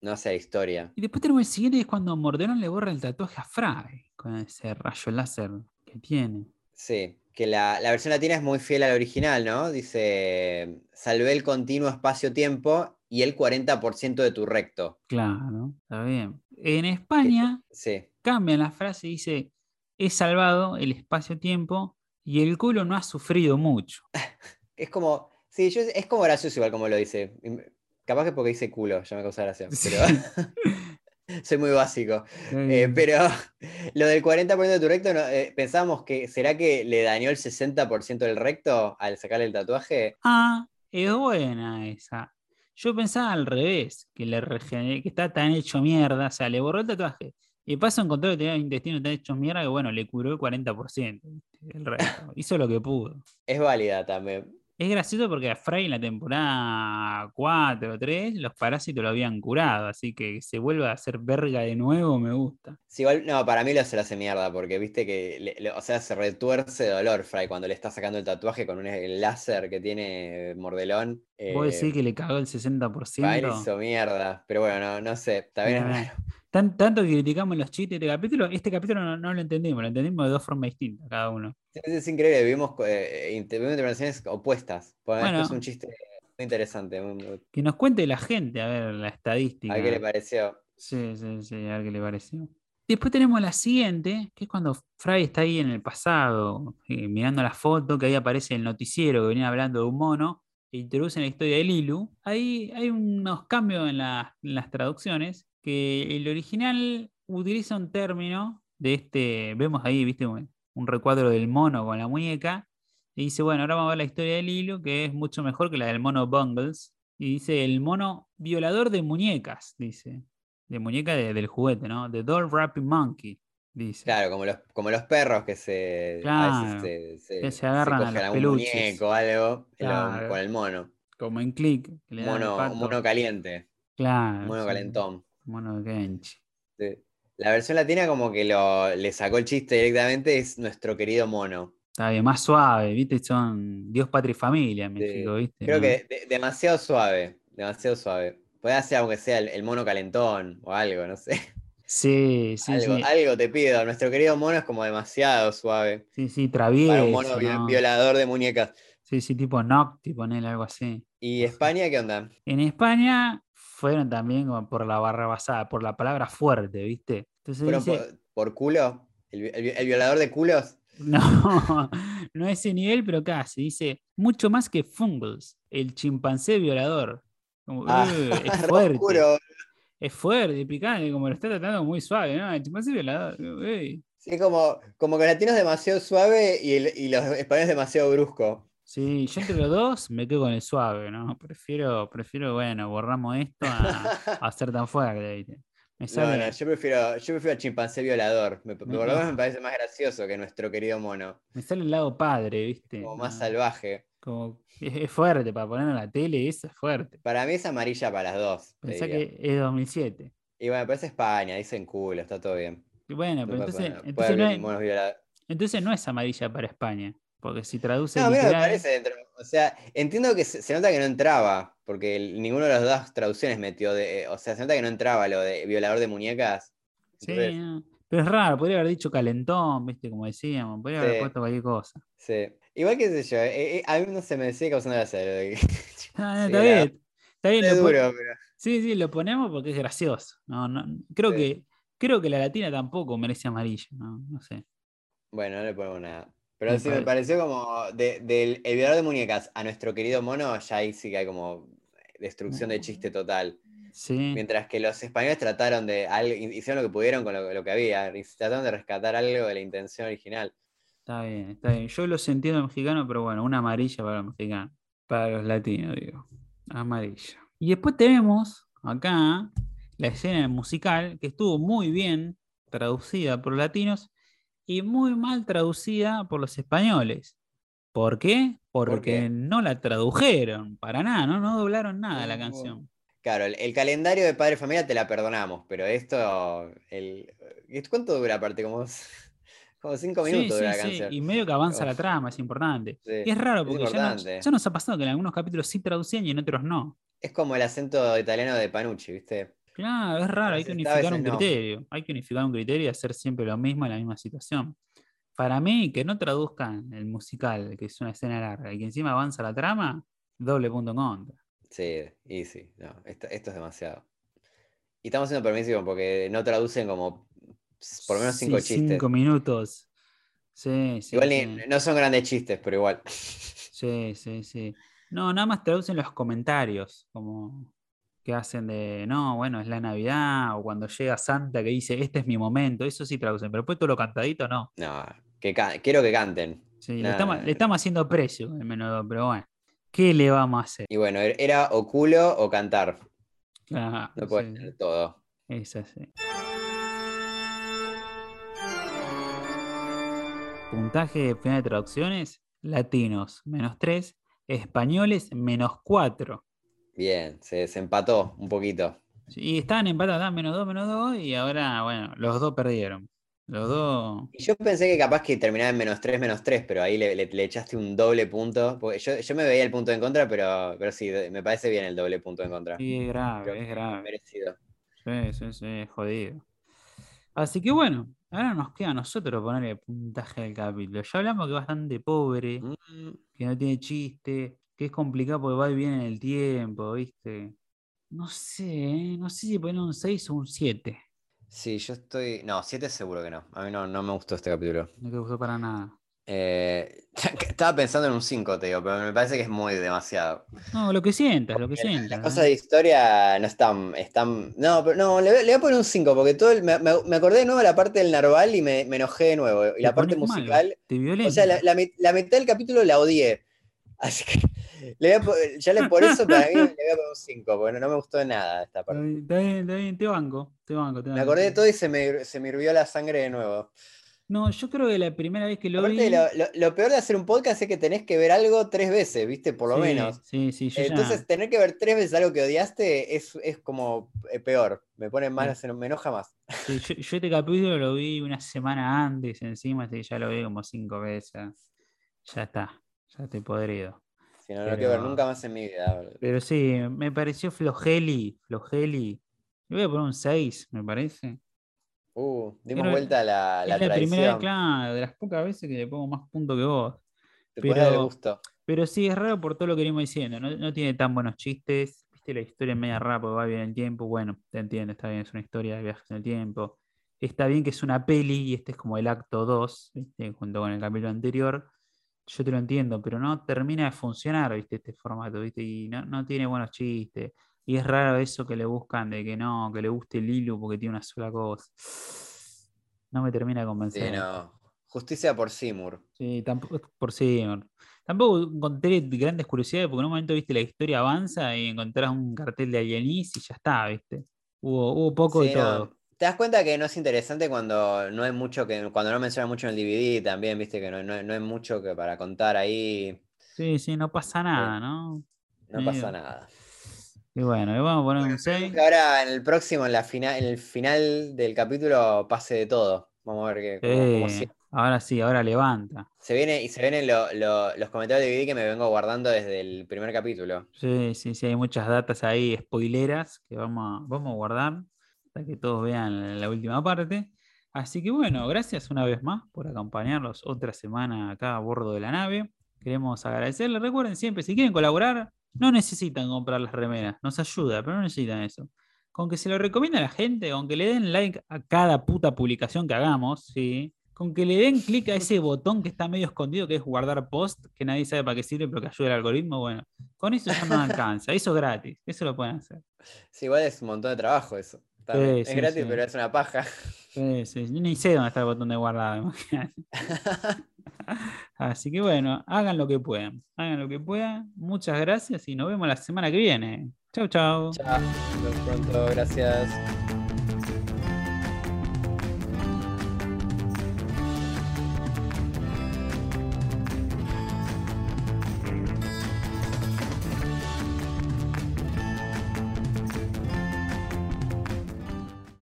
No hace historia. Y después tenemos el siguiente, que es cuando Morderón le borra el tatuaje a Fry, con ese rayo láser que tiene. Sí, que la, la versión latina es muy fiel al original, ¿no? Dice, salvé el continuo espacio-tiempo y el 40% de tu recto. Claro, está bien. En España Sí, cambian la frase y dice, he salvado el espacio-tiempo y el culo no ha sufrido mucho. es como, sí, yo, es como gracioso igual como lo dice. Capaz que porque dice culo, ya me causa gracia, Sí. pero soy muy básico. Eh, pero lo del 40% de tu recto, no, eh, pensábamos que, ¿será que le dañó el 60% del recto al sacarle el tatuaje? Ah, es buena esa. Yo pensaba al revés, que le regeneré, que está tan hecho mierda, o sea, le borró el tatuaje. Y paso encontró que tenía el intestino tan hecho mierda que bueno, le curó el 40% ¿viste? el resto. Hizo lo que pudo. Es válida también. Es gracioso porque a Fry en la temporada 4 o 3 los parásitos lo habían curado, así que se vuelva a hacer verga de nuevo me gusta. Sí, igual, no, para mí lo se lo hace mierda, porque viste que, le- le- o sea, se retuerce de dolor Fry cuando le está sacando el tatuaje con un el láser que tiene Mordelón. ¿Vos eh, decís que le cagó el Para él 60%? hizo mierda, pero bueno, no, no sé, está bien. Mira, mira. Tan- tanto que criticamos los chistes de este capítulo, este capítulo no, no lo entendimos, lo entendimos de dos formas distintas cada uno. Es, es increíble, vivimos, eh, inter- vivimos interpretaciones opuestas. Bueno, es un chiste muy interesante. muy- Que nos cuente la gente, a ver, la estadística. A ver qué le pareció. Sí, sí, sí, a ver qué le pareció. Después tenemos la siguiente, que es cuando Fry está ahí en el pasado, eh, mirando la foto, que ahí aparece el noticiero que venía hablando de un mono, e introducen la historia de Lilu. Ahí hay unos cambios en, la- en las traducciones, que el original utiliza un término de este, vemos ahí, viste, un, un recuadro del mono con la muñeca, y dice, bueno, ahora vamos a ver la historia de Lilu, que es mucho mejor que la del mono Bungles, y dice, el mono violador de muñecas, dice de muñeca de- del juguete, ¿no? The Doll Wrapping Monkey, dice. Claro, como los, como los perros que se, a Claro, veces se, se, que se agarran a cogen los algún peluches. muñeco o algo lo- con el mono. Como en Click. que le Mono, un mono caliente, Claro. un mono sí, calentón. Mono de Kenchi. Sí. La versión latina como que lo, le sacó el chiste directamente, es nuestro querido mono. Está bien, más suave, ¿viste? Son Dios, patria y familia en Sí. México, ¿viste? Creo ¿no? que de- demasiado suave, demasiado suave. Puede hacer aunque sea el, el mono calentón o algo, no sé. Sí, sí, algo, sí. algo te pido. Nuestro querido mono es como demasiado suave. Sí, sí, Para un mono travieso, vi- ¿no? violador de muñecas. Sí, sí, tipo Nocti, ponele algo así. ¿Y España qué onda? En España fueron también por la barra basada, por la palabra fuerte, ¿viste? Entonces ¿Fueron dice, por, por culo? ¿El, vi- el vi- el violador de culos? No, no a ese nivel, pero casi. Dice, mucho más que Fungles, el chimpancé violador. Como, Ah, "Uh, es fuerte. Es fuerte, picante, como lo está tratando muy suave, ¿no? El chimpancé violador. uy. Sí, como, como que el latino es demasiado suave y, el- y los españoles demasiado brusco. Sí, yo entre los dos me quedo con el suave, ¿no? Prefiero, prefiero bueno, borramos esto a, a ser tan fuerte, ¿viste? Me No, sale, no, yo prefiero, yo prefiero al chimpancé violador. Me, por No, lo menos no. me parece más gracioso que nuestro querido mono. me sale el lado padre, ¿viste? Como más No, salvaje. como- es, fuerte para poner en la tele, eso es fuerte. Para mí es amarilla para las dos. Pensá que es 2007. Y bueno, pero es España, dicen culo, está todo bien. Y Bueno, No pero entonces, entonces, no es, entonces no es amarilla para España. Porque si traduce No, no me literal- parece dentro. O sea, entiendo que se, se nota que no entraba, porque el- ninguno de las dos traducciones metió de. O sea, se nota que no entraba lo de violador de muñecas. Sí, no. pero es raro, podría haber dicho calentón, viste, como decíamos, podría haber Sí. puesto cualquier cosa. sí. Igual que sé yo, eh, eh, a mí no se me sigue causando gracia. lo de- está bien, está bien, pon- pero. Sí, sí, lo ponemos porque es gracioso. No, no, creo Sí. que creo que la latina tampoco merece amarillo, no, no sé. Bueno, no le ponemos nada. Pero Me sí me pare- pareció como de- del el violador de muñecas a nuestro querido mono, ya ahí sí que hay como destrucción de chiste total. Sí, Mientras que los españoles trataron de, hicieron lo que pudieron con lo, lo que había, trataron de rescatar algo de la intención original. está bien, está bien. Yo los entiendo mexicano, pero bueno, una amarilla para los mexicanos. Para los latinos, digo. Amarilla. Y después tenemos acá la escena musical que estuvo muy bien traducida por latinos y muy mal traducida por los españoles. ¿Por qué? Porque qué? no la tradujeron para nada, no, no doblaron nada la canción. Claro, el, el calendario de Padre Familia te la perdonamos, pero esto, el, ¿cuánto dura aparte? Como, como cinco Sí, minutos sí, dura la sí, canción. Y medio que avanza la trama, es importante. Sí, Y es raro es porque ya nos, ya nos ha pasado que en algunos capítulos sí traducían y en otros no. Es como el acento italiano de Panucci, ¿viste? Claro, es raro, hay que unificar un no. criterio. Hay que unificar un criterio y hacer siempre lo mismo en la misma situación. Para mí, que no traduzcan el musical, que es una escena larga, y que encima avanza la trama, doble punto en contra. Sí, y sí, no, esto, esto es demasiado. Y estamos siendo permisivos porque no traducen como por lo menos cinco Sí, chistes. Cinco minutos. Sí, sí. Igual sí. ni- no son grandes chistes, pero igual. Sí, sí, sí. No, nada más traducen los comentarios, como que hacen de, no, bueno, es la Navidad, o cuando llega Santa que dice, este es mi momento, eso sí traducen, pero después todo lo cantadito no. No, que quiero que canten. Sí, le, estamos, nah, le estamos haciendo precio el menudo, pero bueno, ¿qué le vamos a hacer? Y bueno, er- era o culo o cantar. Claro, No puedes sí, todo. es así. Puntaje final de traducciones, latinos, menos 3, Españoles menos 4. Bien, se, empató un poquito. Y estaban empatados, menos 2, menos 2, y ahora, bueno, los dos perdieron. Los dos. yo pensé que capaz que terminaba en menos 3, menos 3, pero ahí le, echaste un doble punto. Porque yo, me veía el punto en contra, pero, pero sí, me parece bien el doble punto en contra. Sí, es grave, es grave. Merecido. Sí, sí, sí, jodido. Así que bueno, ahora nos queda a nosotros ponerle puntaje al capítulo. Ya hablamos que es bastante pobre, mm. que no tiene chiste, que es complicado porque va y viene en el tiempo, ¿viste? No sé, ¿eh? no sé si poner un 6 o un 7. Sí, yo estoy. No, 7 seguro que no. A mí no, no me gustó este capítulo. No te gustó para nada. Eh, estaba pensando en un 5, te digo, pero me parece que es muy demasiado. No, lo que sientas, lo que sientas. Las cosas de historia no están. están... No, pero no, le, voy a poner un 5, porque todo me, me, acordé de nuevo de la parte del narval y me, me enojé de nuevo. Y la parte musical. o sea, la, la, mitad del capítulo la odié. Así que le voy a, ya le por eso para mí le voy a poner un 5, porque no, me gustó de nada esta parte. Está bien, está bien, te banco, te banco, Me acordé de todo y se me, se me hirvió la sangre de nuevo. No, yo creo que la primera vez que lo vi. Lo, peor de hacer un podcast es que tenés que ver algo tres veces, ¿viste? Por lo menos. Sí, sí, yo Entonces, tener que ver tres veces algo que odiaste es, como eh, peor. Me pone más, me enoja más. Sí, yo, este capítulo lo vi una semana antes encima, así ya lo vi como cinco veces. Ya está, ya estoy podrido. Si no, lo quiero ver nunca más en mi vida. Pero sí, me pareció flojeli, flojeli. Le voy a poner un 6, me parece. Uh, dimos vuelta a la, la, es la primera vez, claro, de las pocas veces que le pongo más punto que vos. Te pero, gusto. pero sí, es raro por todo lo que venimos diciendo. No, tiene tan buenos chistes. Viste, la historia es media rara porque va bien el tiempo. Bueno, te entiendo, está bien, es una historia de viajes en el tiempo. Está bien que es una peli y este es como el acto 2, junto con el capítulo anterior. Yo te lo entiendo, pero no termina de funcionar, ¿viste? Este formato, ¿viste? Y no, no tiene buenos chistes. Y es raro eso que le buscan de que no, que le guste el hilo porque tiene una sola cosa. No me termina de convencer. Sí, no. Justicia por Seymour. Sí, tampoco por Seymour. Tampoco encontré grandes curiosidades porque en un momento, viste, la historia avanza y encontrás un cartel de Alienis y ya está, viste. Hubo, hubo poco de todo. Te das cuenta que no es interesante cuando no hay mucho que, cuando no menciona mucho en el DVD también, viste, que no, no, hay mucho que para contar ahí. Sí, sí, no pasa nada, ¿no? No pasa nada. Y bueno, vamos a poner un 6. Ahora en el próximo, en, la final, en el final del capítulo, pase de todo. Vamos a ver qué. ahora sí, ahora levanta. Se viene, y se vienen los comentarios de DVD que me vengo guardando desde el primer capítulo. Sí, sí, sí, hay muchas datas ahí, spoileras, que vamos a, vamos a guardar para que todos vean la última parte. Así que bueno, gracias una vez más por acompañarnos otra semana acá a bordo de la nave. Queremos agradecerles. Recuerden siempre, si quieren colaborar, no necesitan comprar las remeras, nos ayuda, pero no necesitan eso. Con que se lo recomienda a la gente, con que le den like a cada puta publicación que hagamos, ¿sí? con que le den clic a ese botón que está medio escondido, que es guardar post, que nadie sabe para qué sirve, pero que ayuda al algoritmo, bueno, con eso ya no alcanza, eso es gratis, eso lo pueden hacer. Sí, igual es un montón de trabajo eso. Es gratis, pero es una paja. Sí, sí, ni sé dónde está el botón de guardar, Así que bueno, hagan lo que puedan. Hagan lo que puedan. Muchas gracias y nos vemos la semana que viene. Chau, chau. Chao. Hasta pronto. Gracias.